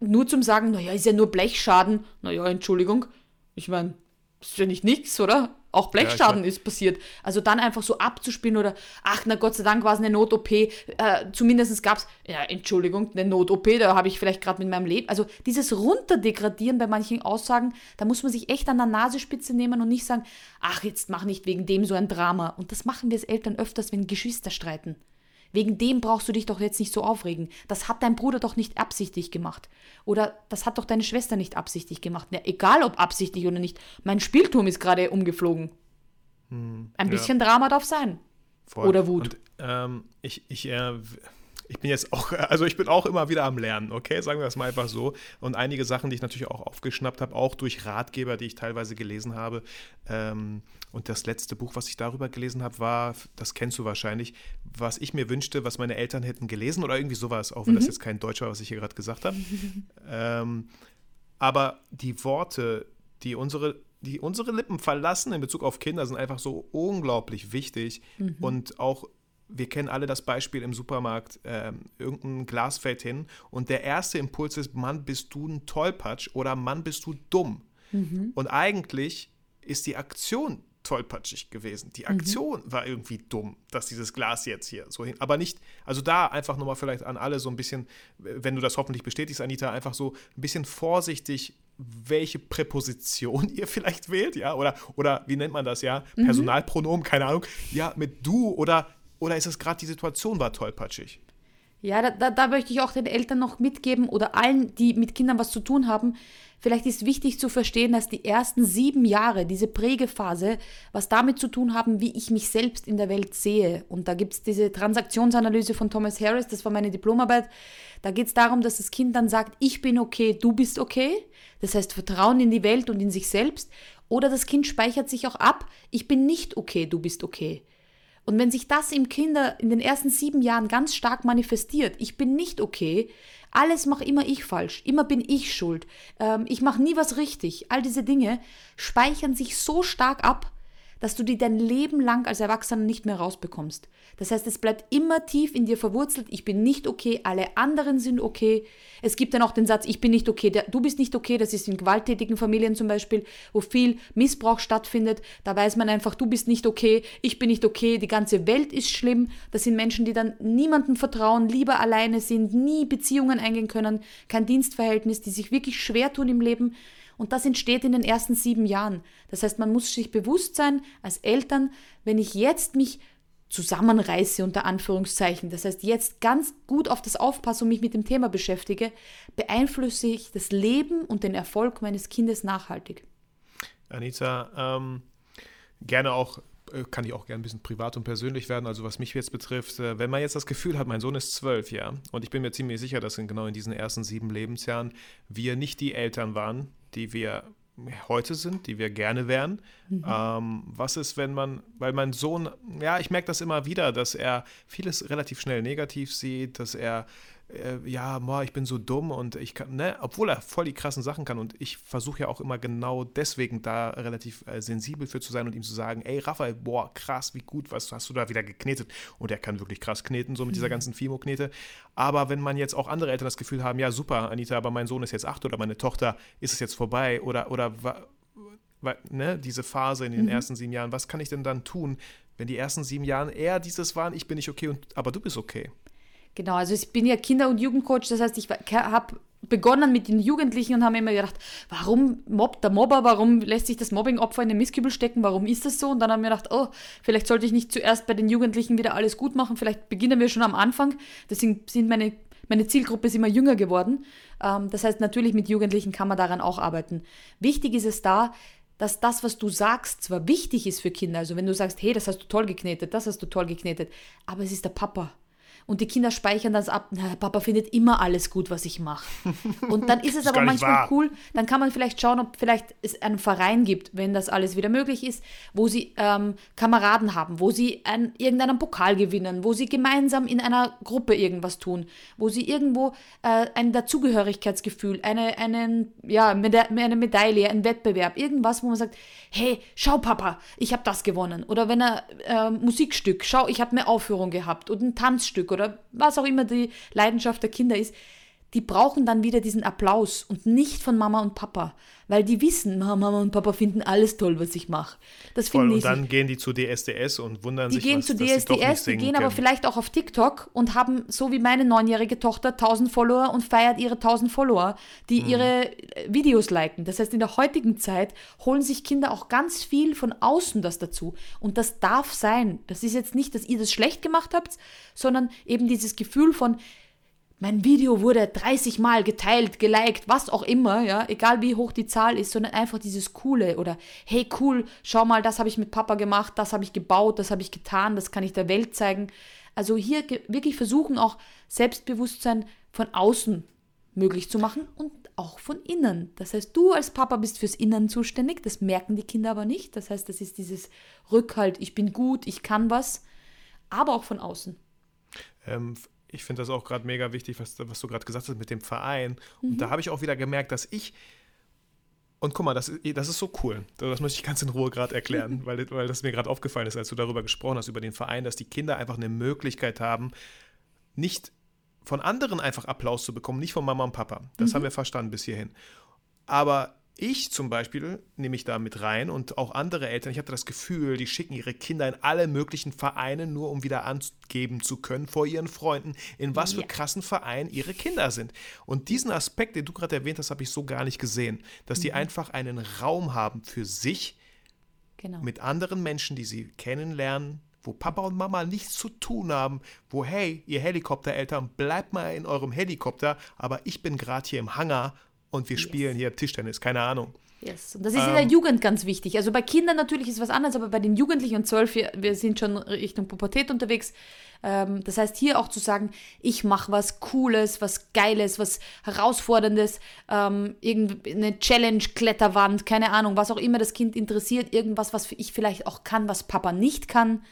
Nur zum Sagen, naja, ist ja nur Blechschaden. Naja, Entschuldigung. Ich meine, ist ja nicht nichts, oder? Auch Blechschaden ist passiert. Also dann einfach so abzuspielen oder, ach, na Gott sei Dank war es eine Not-OP. Äh, zumindest gab es, ja, Entschuldigung, eine Not-OP, da habe ich vielleicht gerade mit meinem Leben. Also dieses Runterdegradieren bei manchen Aussagen, da muss man sich echt an der Nasenspitze nehmen und nicht sagen, ach, jetzt mach nicht wegen dem so ein Drama. Und das machen wir als Eltern öfters, wenn Geschwister streiten. Wegen dem brauchst du dich doch jetzt nicht so aufregen. Das hat dein Bruder doch nicht absichtlich gemacht. Oder das hat doch deine Schwester nicht absichtlich gemacht. Ja, egal ob absichtlich oder nicht. Mein Spielturm ist gerade umgeflogen. Ein ja. bisschen Drama darf sein. Voll. Oder Wut. Und, ähm, ich, ich, äh, ich bin jetzt auch, also ich bin auch immer wieder am Lernen, okay? Sagen wir das mal einfach so. Und einige Sachen, die ich natürlich auch aufgeschnappt habe, auch durch Ratgeber, die ich teilweise gelesen habe. Ähm, und das letzte Buch, was ich darüber gelesen habe, war, das kennst du wahrscheinlich, was ich mir wünschte, was meine Eltern hätten gelesen oder irgendwie sowas, auch wenn das jetzt kein Deutsch war, was ich hier gerade gesagt habe. ähm, aber die Worte, die unsere, die unsere Lippen verlassen in Bezug auf Kinder, sind einfach so unglaublich wichtig. Und auch, wir kennen alle das Beispiel im Supermarkt, ähm, irgendein Glas fällt hin und der erste Impuls ist, Mann, bist du ein Tollpatsch oder Mann, bist du dumm. Und eigentlich ist die Aktion tollpatschig gewesen. Die Aktion war irgendwie dumm, dass dieses Glas jetzt hier so hin. Aber nicht, also da einfach nochmal vielleicht an alle so ein bisschen, wenn du das hoffentlich bestätigst, Anita, einfach so ein bisschen vorsichtig, welche Präposition ihr vielleicht wählt, ja, oder, oder wie nennt man das, ja, Personalpronomen, keine Ahnung, ja, mit du oder, oder ist es gerade die Situation war tollpatschig? Ja, da, da, da möchte ich auch den Eltern noch mitgeben oder allen, die mit Kindern was zu tun haben. Vielleicht ist wichtig zu verstehen, dass die ersten sieben Jahre, diese Prägephase, was damit zu tun haben, wie ich mich selbst in der Welt sehe. Und da gibt es diese Transaktionsanalyse von Thomas Harris, das war meine Diplomarbeit. Da geht es darum, dass das Kind dann sagt, ich bin okay, du bist okay. Das heißt Vertrauen in die Welt und in sich selbst. Oder das Kind speichert sich auch ab, ich bin nicht okay, du bist okay. Und wenn sich das im Kinder in den ersten sieben Jahren ganz stark manifestiert, ich bin nicht okay, alles mache immer ich falsch, immer bin ich schuld, ähm, ich mache nie was richtig, all diese Dinge speichern sich so stark ab, dass du die dein Leben lang als Erwachsener nicht mehr rausbekommst. Das heißt, es bleibt immer tief in dir verwurzelt, ich bin nicht okay, alle anderen sind okay. Es gibt dann auch den Satz, ich bin nicht okay, du bist nicht okay, das ist in gewalttätigen Familien zum Beispiel, wo viel Missbrauch stattfindet. Da weiß man einfach, du bist nicht okay, ich bin nicht okay, die ganze Welt ist schlimm. Das sind Menschen, die dann niemandem vertrauen, lieber alleine sind, nie Beziehungen eingehen können, kein Dienstverhältnis, die sich wirklich schwer tun im Leben. Und das entsteht in den ersten sieben Jahren. Das heißt, man muss sich bewusst sein, als Eltern, wenn ich jetzt mich zusammenreiße, unter Anführungszeichen, das heißt, jetzt ganz gut auf das aufpasse und mich mit dem Thema beschäftige, beeinflusse ich das Leben und den Erfolg meines Kindes nachhaltig. Anita, ähm, gerne auch, äh, kann ich auch gerne ein bisschen privat und persönlich werden, also was mich jetzt betrifft, äh, wenn man jetzt das Gefühl hat, mein Sohn ist zwölf, ja, und ich bin mir ziemlich sicher, dass in genau in diesen ersten sieben Lebensjahren wir nicht die Eltern waren, die wir heute sind, die wir gerne wären. Ähm, was ist, wenn man, weil mein Sohn, ja, ich merke das immer wieder, dass er vieles relativ schnell negativ sieht, dass er äh, ja, boah, ich bin so dumm und ich kann, ne, obwohl er voll die krassen Sachen kann und ich versuche ja auch immer genau deswegen da relativ äh, sensibel für zu sein und ihm zu sagen, ey Raphael, boah, krass, wie gut, was hast du da wieder geknetet? Und er kann wirklich krass kneten, so mit dieser ganzen Fimo-Knete. Aber wenn man jetzt auch andere Eltern das Gefühl haben, ja, super, Anita, aber mein Sohn ist jetzt acht oder meine Tochter ist es jetzt vorbei oder, oder ne, diese Phase in den ersten sieben Jahren, was kann ich denn dann tun, wenn die ersten sieben Jahre eher dieses waren, ich bin nicht okay, und, aber du bist okay? Genau, also ich bin ja Kinder- und Jugendcoach, das heißt, ich habe begonnen mit den Jugendlichen und habe immer gedacht, warum mobbt der Mobber, warum lässt sich das Mobbingopfer in den Mistkübel stecken, warum ist das so? Und dann haben wir gedacht, oh, vielleicht sollte ich nicht zuerst bei den Jugendlichen wieder alles gut machen, vielleicht beginnen wir schon am Anfang. Deswegen sind meine, meine Zielgruppe ist immer jünger geworden. Ähm, das heißt, natürlich mit Jugendlichen kann man daran auch arbeiten. Wichtig ist es da, dass das, was du sagst, zwar wichtig ist für Kinder, also wenn du sagst, hey, das hast du toll geknetet, das hast du toll geknetet, aber es ist der Papa. Und die Kinder speichern das ab, na, Papa findet immer alles gut, was ich mache. Und dann ist es aber manchmal wahr. cool, dann kann man vielleicht schauen, ob vielleicht es einen Verein gibt, wenn das alles wieder möglich ist, wo sie ähm, Kameraden haben, wo sie ein, irgendeinen Pokal gewinnen, wo sie gemeinsam in einer Gruppe irgendwas tun, wo sie irgendwo äh, ein Dazugehörigkeitsgefühl, eine, einen, ja, eine Medaille, ein Wettbewerb, irgendwas, wo man sagt, hey, schau Papa, ich habe das gewonnen. Oder wenn er äh, Musikstück, schau, ich habe eine Aufführung gehabt oder ein Tanzstück oder was auch immer die Leidenschaft der Kinder ist, die brauchen dann wieder diesen Applaus und nicht von Mama und Papa, weil die wissen, Mama und Papa finden alles toll, was ich mache. Das finde ich. Und dann gehen die zu DSDS und wundern die sich, gehen was, zu DSDS, die gehen können. aber vielleicht auch auf TikTok und haben so wie meine neunjährige Tochter 1000 Follower und feiert ihre 1000 Follower, die mhm. ihre äh, Videos liken. Das heißt, in der heutigen Zeit holen sich Kinder auch ganz viel von außen das dazu und das darf sein. Das ist jetzt nicht, dass ihr das schlecht gemacht habt, sondern eben dieses Gefühl von mein Video wurde 30 Mal geteilt, geliked, was auch immer, ja, egal wie hoch die Zahl ist, sondern einfach dieses Coole oder hey cool, schau mal, das habe ich mit Papa gemacht, das habe ich gebaut, das habe ich getan, das kann ich der Welt zeigen. Also hier wirklich versuchen auch Selbstbewusstsein von außen möglich zu machen und auch von innen. Das heißt, du als Papa bist fürs Innen zuständig, das merken die Kinder aber nicht. Das heißt, das ist dieses Rückhalt, ich bin gut, ich kann was, aber auch von außen. Ähm, ich finde das auch gerade mega wichtig, was, was du gerade gesagt hast mit dem Verein. Und mhm. da habe ich auch wieder gemerkt, dass ich und guck mal, das, das ist so cool. Das möchte ich ganz in Ruhe gerade erklären, weil, weil das mir gerade aufgefallen ist, als du darüber gesprochen hast, über den Verein, dass die Kinder einfach eine Möglichkeit haben, nicht von anderen einfach Applaus zu bekommen, nicht von Mama und Papa. Das mhm. haben wir verstanden bis hierhin. Aber ich zum Beispiel nehme ich da mit rein und auch andere Eltern, ich hatte das Gefühl, die schicken ihre Kinder in alle möglichen Vereine, nur um wieder angeben zu können vor ihren Freunden, in was für krassen Vereinen ihre Kinder sind. Und diesen Aspekt, den du gerade erwähnt hast, habe ich so gar nicht gesehen, dass mhm. die einfach einen Raum haben für sich genau. mit anderen Menschen, die sie kennenlernen, wo Papa und Mama nichts zu tun haben, wo, hey, ihr Helikoptereltern, bleibt mal in eurem Helikopter, aber ich bin gerade hier im Hangar und wir yes. spielen hier Tischtennis, keine Ahnung. Yes. Und das ist ähm, in der Jugend ganz wichtig. Also bei Kindern natürlich ist was anderes, aber bei den Jugendlichen und zwölf, wir, wir sind schon Richtung Pubertät unterwegs. Ähm, das heißt, hier auch zu sagen, ich mache was Cooles, was Geiles, was Herausforderndes, ähm, irgendeine Challenge, Kletterwand, keine Ahnung, was auch immer das Kind interessiert, irgendwas, was ich vielleicht auch kann, was Papa nicht kann.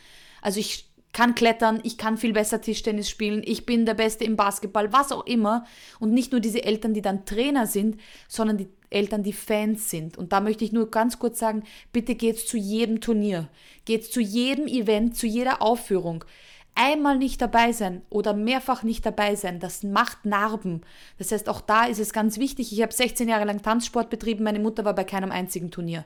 Also ich kann klettern, ich kann viel besser Tischtennis spielen, ich bin der Beste im Basketball, was auch immer. Und nicht nur diese Eltern, die dann Trainer sind, sondern die Eltern, die Fans sind. Und da möchte ich nur ganz kurz sagen, bitte geht's zu jedem Turnier, geht's zu jedem Event, zu jeder Aufführung. Einmal nicht dabei sein oder mehrfach nicht dabei sein, das macht Narben. Das heißt, auch da ist es ganz wichtig. Ich habe 16 Jahre lang Tanzsport betrieben, meine Mutter war bei keinem einzigen Turnier.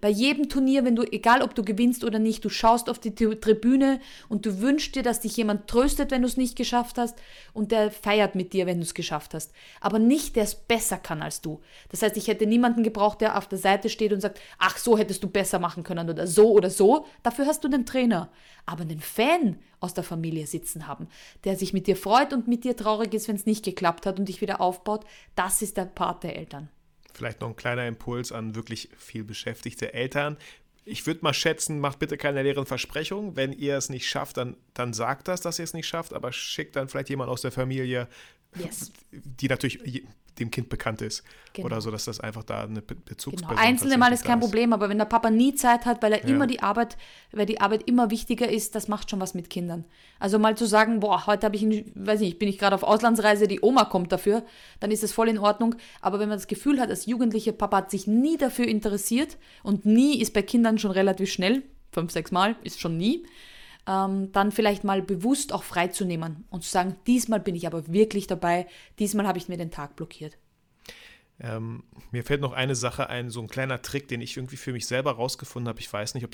Bei jedem Turnier, wenn du, egal ob du gewinnst oder nicht, du schaust auf die Tribüne und du wünschst dir, dass dich jemand tröstet, wenn du es nicht geschafft hast und der feiert mit dir, wenn du es geschafft hast. Aber nicht, der es besser kann als du. Das heißt, ich hätte niemanden gebraucht, der auf der Seite steht und sagt, ach, so hättest du besser machen können oder so oder so. Dafür hast du den Trainer. Aber einen Fan aus der Familie sitzen haben, der sich mit dir freut und mit dir traurig ist, wenn es nicht geklappt hat und dich wieder aufbaut, das ist der Part der Eltern. Vielleicht noch ein kleiner Impuls an wirklich viel beschäftigte Eltern. Ich würde mal schätzen, macht bitte keine leeren Versprechungen. Wenn ihr es nicht schafft, dann, dann sagt das, dass ihr es nicht schafft, aber schickt dann vielleicht jemand aus der Familie, yes. die natürlich dem Kind bekannt ist. Genau. Oder so, dass das einfach da eine Bezugsperson genau. Einzelne Mal ist kein Problem, aber wenn der Papa nie Zeit hat, weil er ja. immer die Arbeit, weil die Arbeit immer wichtiger ist, das macht schon was mit Kindern. Also mal zu sagen, boah, heute habe ich, weiß nicht, bin ich gerade auf Auslandsreise, die Oma kommt dafür, dann ist es voll in Ordnung. Aber wenn man das Gefühl hat, als Jugendliche, Papa hat sich nie dafür interessiert und nie ist bei Kindern schon relativ schnell, fünf, sechs Mal ist schon nie, ähm, dann vielleicht mal bewusst auch freizunehmen und zu sagen, diesmal bin ich aber wirklich dabei, diesmal habe ich mir den Tag blockiert. Ähm, mir fällt noch eine Sache ein, so ein kleiner Trick, den ich irgendwie für mich selber rausgefunden habe. Ich weiß nicht,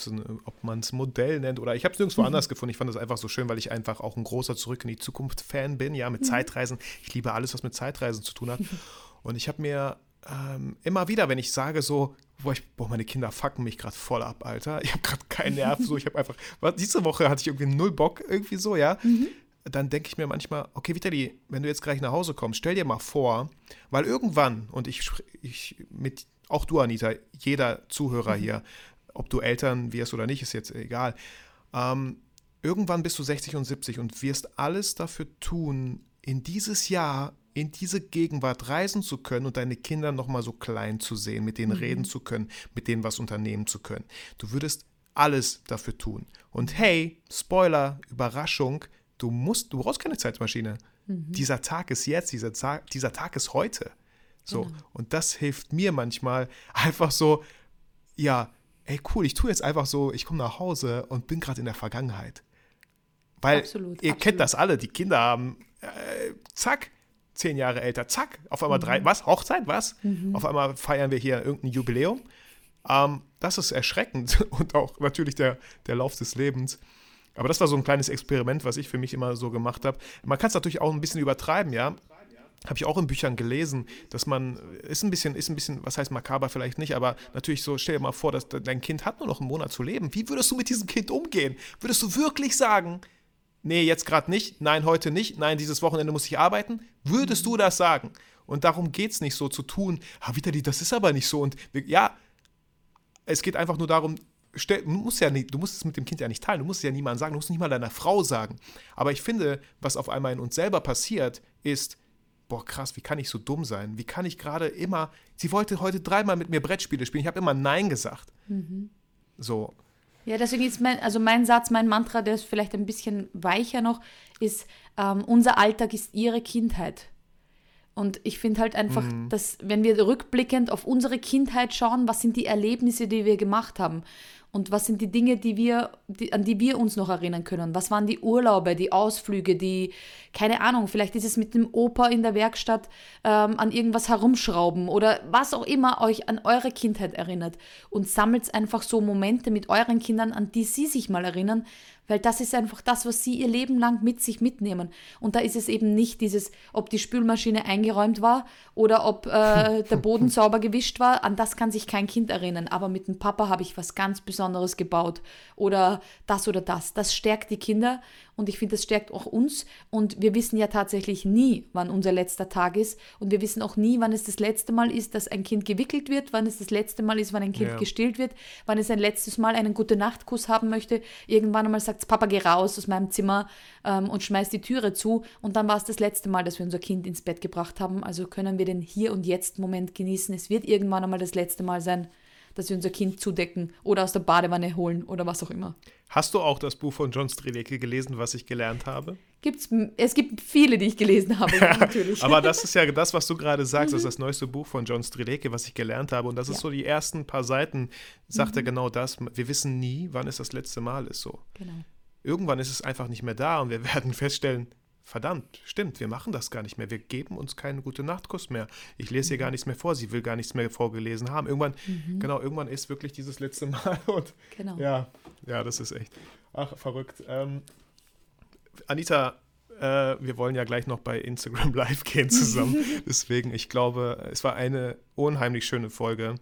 ob man es Modell nennt oder ich habe es nirgendwo mhm. anders gefunden. Ich fand das einfach so schön, weil ich einfach auch ein großer Zurück in die Zukunft-Fan bin, ja, mit mhm. Zeitreisen. Ich liebe alles, was mit Zeitreisen zu tun hat. Und ich habe mir ähm, immer wieder, wenn ich sage so, boah, ich, boah meine Kinder fucken mich gerade voll ab, Alter. Ich habe gerade keinen Nerv, so, ich habe einfach, was, diese Woche hatte ich irgendwie null Bock, irgendwie so, ja. Mhm. Dann denke ich mir manchmal, okay, Vitali, wenn du jetzt gleich nach Hause kommst, stell dir mal vor, weil irgendwann, und ich, ich mit, auch du, Anita, jeder Zuhörer mhm. hier, ob du Eltern wirst oder nicht, ist jetzt egal, ähm, irgendwann bist du 60 und 70 und wirst alles dafür tun, in dieses Jahr, in diese Gegenwart reisen zu können und deine Kinder nochmal so klein zu sehen, mit denen mhm. reden zu können, mit denen was unternehmen zu können. Du würdest alles dafür tun. Und hey, Spoiler, Überraschung, du musst, du brauchst keine Zeitmaschine. Mhm. Dieser Tag ist jetzt, dieser Tag, dieser Tag ist heute. So. Genau. Und das hilft mir manchmal einfach so, ja, ey, cool, ich tue jetzt einfach so, ich komme nach Hause und bin gerade in der Vergangenheit. Weil absolut, ihr absolut. kennt das alle, die Kinder haben, äh, zack, zehn Jahre älter, zack, auf einmal mhm. drei, was, Hochzeit, was? Mhm. Auf einmal feiern wir hier irgendein Jubiläum. Ähm, das ist erschreckend und auch natürlich der, der Lauf des Lebens. Aber das war so ein kleines Experiment, was ich für mich immer so gemacht habe. Man kann es natürlich auch ein bisschen übertreiben, ja. Habe ich auch in Büchern gelesen, dass man, ist ein bisschen, ist ein bisschen, was heißt makaber vielleicht nicht, aber natürlich so, stell dir mal vor, dass dein Kind hat nur noch einen Monat zu leben. Wie würdest du mit diesem Kind umgehen? Würdest du wirklich sagen, nee, jetzt gerade nicht, nein, heute nicht, nein, dieses Wochenende muss ich arbeiten? Würdest du das sagen? Und darum geht es nicht so zu tun, ah, Vitali, das ist aber nicht so. Und ja, es geht einfach nur darum, stell, du musst ja nicht, du musst es mit dem Kind ja nicht teilen, du musst es ja niemandem sagen, du musst es nicht mal deiner Frau sagen. Aber ich finde, was auf einmal in uns selber passiert, ist, boah, krass, wie kann ich so dumm sein? Wie kann ich gerade immer, sie wollte heute dreimal mit mir Brettspiele spielen, ich habe immer Nein gesagt. Mhm. So. Ja, deswegen ist mein, also mein Satz, mein Mantra, der ist vielleicht ein bisschen weicher noch, ist, ähm, unser Alltag ist ihre Kindheit. Und ich finde halt einfach, mhm. dass wenn wir rückblickend auf unsere Kindheit schauen, was sind die Erlebnisse, die wir gemacht haben? Und was sind die Dinge, die wir, die, an die wir uns noch erinnern können? Was waren die Urlaube, die Ausflüge, die, keine Ahnung, vielleicht ist es mit dem Opa in der Werkstatt ähm, an irgendwas herumschrauben oder was auch immer euch an eure Kindheit erinnert. Und sammelt einfach so Momente mit euren Kindern, an die sie sich mal erinnern, weil das ist einfach das, was sie ihr Leben lang mit sich mitnehmen. Und da ist es eben nicht dieses, ob die Spülmaschine eingeräumt war oder ob äh, der Boden sauber gewischt war. An das kann sich kein Kind erinnern. Aber mit dem Papa habe ich was ganz Besonderes gebaut oder das oder das. Das stärkt die Kinder und ich finde, das stärkt auch uns. Und wir wissen ja tatsächlich nie, wann unser letzter Tag ist. Und wir wissen auch nie, wann es das letzte Mal ist, dass ein Kind gewickelt wird, wann es das letzte Mal ist, wann ein Kind ja. gestillt wird, wann es ein letztes Mal einen gute Nachtkuss haben möchte. Irgendwann einmal sagt Papa, geh raus aus meinem Zimmer ähm, und schmeißt die Türe zu. Und dann war es das letzte Mal, dass wir unser Kind ins Bett gebracht haben. Also können wir den Hier und Jetzt Moment genießen. Es wird irgendwann einmal das letzte Mal sein, dass wir unser Kind zudecken oder aus der Badewanne holen oder was auch immer. Hast du auch das Buch von John Strilecki gelesen, was ich gelernt habe? Gibt's, es gibt viele, die ich gelesen habe, natürlich. Aber das ist ja das, was du gerade sagst, mhm. das ist das neueste Buch von John Strilecki, was ich gelernt habe. Und das ist ja. so die ersten paar Seiten, sagt mhm. er genau das. Wir wissen nie, wann es das letzte Mal ist so. Genau. Irgendwann ist es einfach nicht mehr da und wir werden feststellen, verdammt, stimmt, wir machen das gar nicht mehr. Wir geben uns keinen gute Nachtkuss mehr. Ich lese ihr gar nichts mehr vor, sie will gar nichts mehr vorgelesen haben. Irgendwann, mhm. genau, irgendwann ist wirklich dieses letzte Mal und genau. ja, ja, das ist echt, ach, verrückt. Ähm, Anita, äh, wir wollen ja gleich noch bei Instagram Live gehen zusammen. Deswegen, ich glaube, es war eine unheimlich schöne Folge,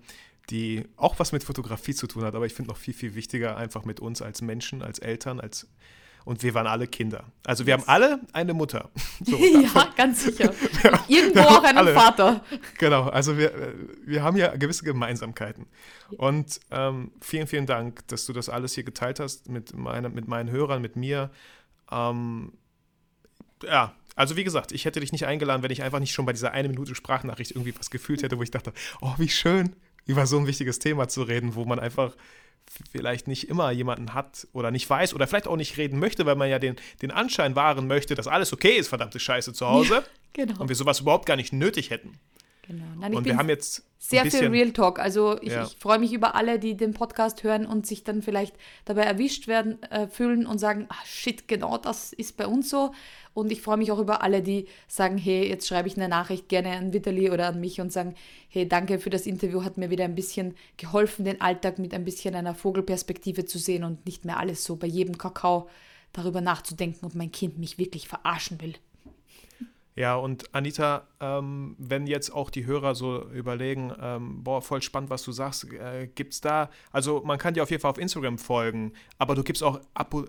die auch was mit Fotografie zu tun hat, aber ich finde noch viel, viel wichtiger einfach mit uns als Menschen, als Eltern, als und wir waren alle Kinder. Also wir yes. haben alle eine Mutter. So, ja, ganz sicher. Irgendwo auch einen alle. Vater. Genau, also wir, wir haben ja gewisse Gemeinsamkeiten. Und ähm, vielen, vielen Dank, dass du das alles hier geteilt hast mit, meine, mit meinen Hörern, mit mir. Ähm, ja, also wie gesagt, ich hätte dich nicht eingeladen, wenn ich einfach nicht schon bei dieser eine Minute Sprachnachricht irgendwie was gefühlt hätte, wo ich dachte, oh, wie schön, über so ein wichtiges Thema zu reden, wo man einfach vielleicht nicht immer jemanden hat oder nicht weiß oder vielleicht auch nicht reden möchte, weil man ja den, den Anschein wahren möchte, dass alles okay ist, verdammte Scheiße zu Hause. Ja, genau. Und wir sowas überhaupt gar nicht nötig hätten. Genau. Nein, und wir haben jetzt sehr viel Real Talk. Also ich, ja. ich freue mich über alle, die den Podcast hören und sich dann vielleicht dabei erwischt werden, äh, fühlen und sagen, ah, shit, genau das ist bei uns so. Und ich freue mich auch über alle, die sagen, hey, jetzt schreibe ich eine Nachricht gerne an Vitali oder an mich und sagen, hey, danke für das Interview, hat mir wieder ein bisschen geholfen, den Alltag mit ein bisschen einer Vogelperspektive zu sehen und nicht mehr alles so bei jedem Kakao darüber nachzudenken, ob mein Kind mich wirklich verarschen will. Ja, und Anita, ähm, wenn jetzt auch die Hörer so überlegen, ähm, boah, voll spannend, was du sagst, äh, gibt es da, also man kann dir auf jeden Fall auf Instagram folgen, aber du gibst auch,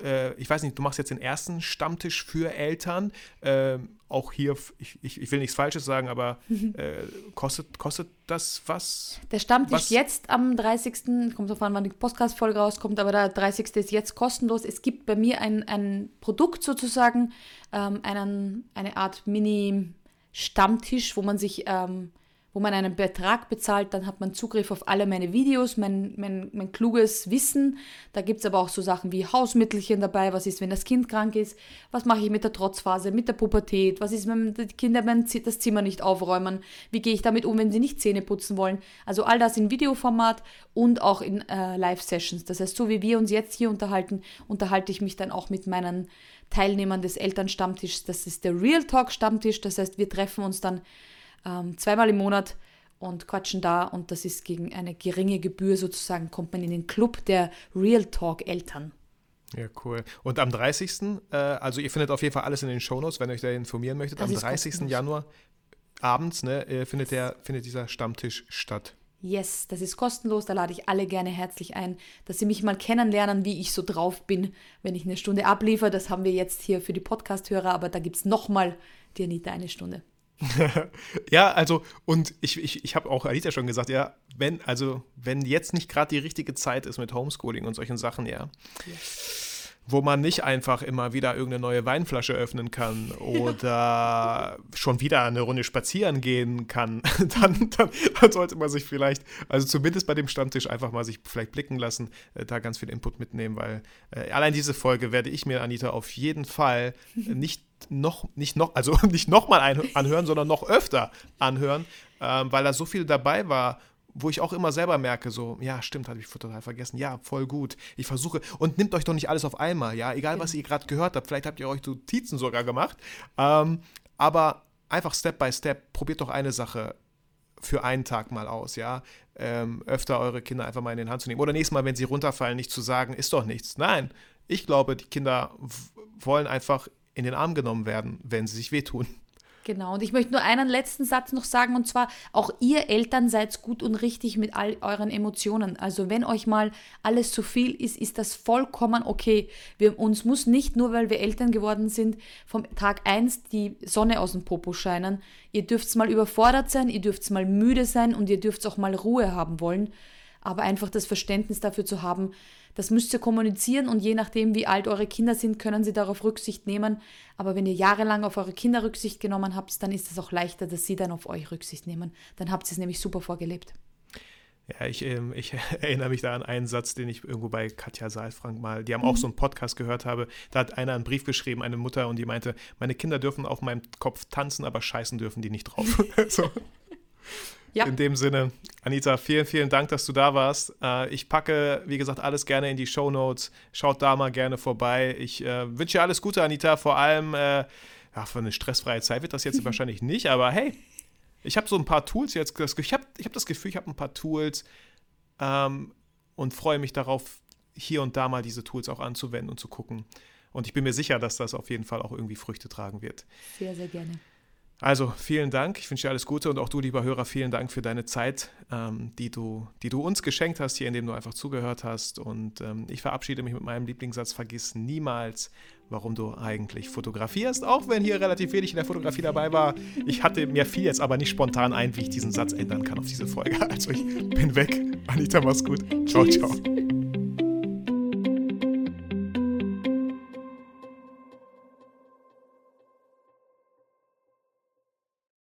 äh, ich weiß nicht, du machst jetzt den ersten Stammtisch für Eltern, äh, auch hier, ich, ich, ich, will nichts Falsches sagen, aber äh, kostet, kostet das was? Der Stammtisch was? jetzt am 30. kommt drauf an, wann die Podcast-Folge rauskommt, aber der 30. ist jetzt kostenlos. Es gibt bei mir ein, ein Produkt sozusagen, ähm, einen, eine Art Mini-Stammtisch, wo man sich ähm, wo man einen Betrag bezahlt, dann hat man Zugriff auf alle meine Videos, mein, mein, mein kluges Wissen. Da gibt es aber auch so Sachen wie Hausmittelchen dabei, was ist, wenn das Kind krank ist, was mache ich mit der Trotzphase, mit der Pubertät, was ist, wenn die Kinder das Zimmer nicht aufräumen, wie gehe ich damit um, wenn sie nicht Zähne putzen wollen. Also all das in Videoformat und auch in äh, Live-Sessions. Das heißt, so wie wir uns jetzt hier unterhalten, unterhalte ich mich dann auch mit meinen Teilnehmern des Elternstammtischs. Das ist der Real Talk Stammtisch. Das heißt, wir treffen uns dann ähm, zweimal im Monat und quatschen da und das ist gegen eine geringe Gebühr sozusagen, kommt man in den Club der Real Talk Eltern. Ja, cool. Und am 30., äh, also ihr findet auf jeden Fall alles in den Shownotes, wenn ihr euch da informieren möchtet, das am 30. Kostenlos. Januar abends ne, äh, findet, der, findet dieser Stammtisch statt. Yes, das ist kostenlos, da lade ich alle gerne herzlich ein, dass sie mich mal kennenlernen, wie ich so drauf bin, wenn ich eine Stunde abliefere. Das haben wir jetzt hier für die Podcast-Hörer, aber da gibt es nochmal die Anita eine Stunde. ja, also, und ich, ich, ich habe auch Alita schon gesagt, ja, wenn, also, wenn jetzt nicht gerade die richtige Zeit ist mit Homeschooling und solchen Sachen, ja. ja. Wo man nicht einfach immer wieder irgendeine neue Weinflasche öffnen kann oder schon wieder eine Runde spazieren gehen kann, dann, dann, dann, sollte man sich vielleicht, also zumindest bei dem Stammtisch einfach mal sich vielleicht blicken lassen, äh, da ganz viel Input mitnehmen, weil äh, allein diese Folge werde ich mir, Anita, auf jeden Fall nicht noch, nicht noch, also nicht nochmal anhören, sondern noch öfter anhören, ähm, weil da so viel dabei war, wo ich auch immer selber merke, so, ja, stimmt, habe ich total vergessen, ja, voll gut. Ich versuche, und nimmt euch doch nicht alles auf einmal, ja, egal was ihr gerade gehört habt, vielleicht habt ihr euch Notizen sogar gemacht, ähm, aber einfach Step by Step, probiert doch eine Sache für einen Tag mal aus, ja. Ähm, öfter eure Kinder einfach mal in den Hand zu nehmen. Oder nächstes Mal, wenn sie runterfallen, nicht zu sagen, ist doch nichts. Nein, ich glaube, die Kinder wollen einfach in den Arm genommen werden, wenn sie sich wehtun. Genau, und ich möchte nur einen letzten Satz noch sagen, und zwar, auch ihr Eltern seid gut und richtig mit all euren Emotionen. Also wenn euch mal alles zu viel ist, ist das vollkommen okay. Wir, uns muss nicht nur, weil wir Eltern geworden sind, vom Tag 1 die Sonne aus dem Popo scheinen. Ihr dürft mal überfordert sein, ihr dürft mal müde sein und ihr dürft auch mal Ruhe haben wollen. Aber einfach das Verständnis dafür zu haben, das müsst ihr kommunizieren und je nachdem, wie alt eure Kinder sind, können sie darauf Rücksicht nehmen. Aber wenn ihr jahrelang auf eure Kinder Rücksicht genommen habt, dann ist es auch leichter, dass sie dann auf euch Rücksicht nehmen. Dann habt ihr es nämlich super vorgelebt. Ja, ich, ähm, ich erinnere mich da an einen Satz, den ich irgendwo bei Katja Saalfrank mal, die haben auch mhm. so einen Podcast gehört habe. Da hat einer einen Brief geschrieben, eine Mutter, und die meinte, meine Kinder dürfen auf meinem Kopf tanzen, aber scheißen dürfen die nicht drauf. so. Ja. In dem Sinne, Anita, vielen, vielen Dank, dass du da warst. Äh, ich packe, wie gesagt, alles gerne in die Show Notes. Schaut da mal gerne vorbei. Ich äh, wünsche dir alles Gute, Anita. Vor allem, äh, ja, für eine stressfreie Zeit wird das jetzt wahrscheinlich nicht, aber hey, ich habe so ein paar Tools jetzt. Ich habe ich hab das Gefühl, ich habe ein paar Tools ähm, und freue mich darauf, hier und da mal diese Tools auch anzuwenden und zu gucken. Und ich bin mir sicher, dass das auf jeden Fall auch irgendwie Früchte tragen wird. Sehr, sehr gerne. Also vielen Dank, ich wünsche dir alles Gute und auch du, lieber Hörer, vielen Dank für deine Zeit, ähm, die, du, die du uns geschenkt hast, hier indem du einfach zugehört hast. Und ähm, ich verabschiede mich mit meinem Lieblingssatz, vergiss niemals, warum du eigentlich fotografierst, auch wenn hier relativ wenig in der Fotografie dabei war. Ich hatte mir viel jetzt aber nicht spontan ein, wie ich diesen Satz ändern kann auf diese Folge. Also ich bin weg. Anita, mach's gut. Ciao, ciao.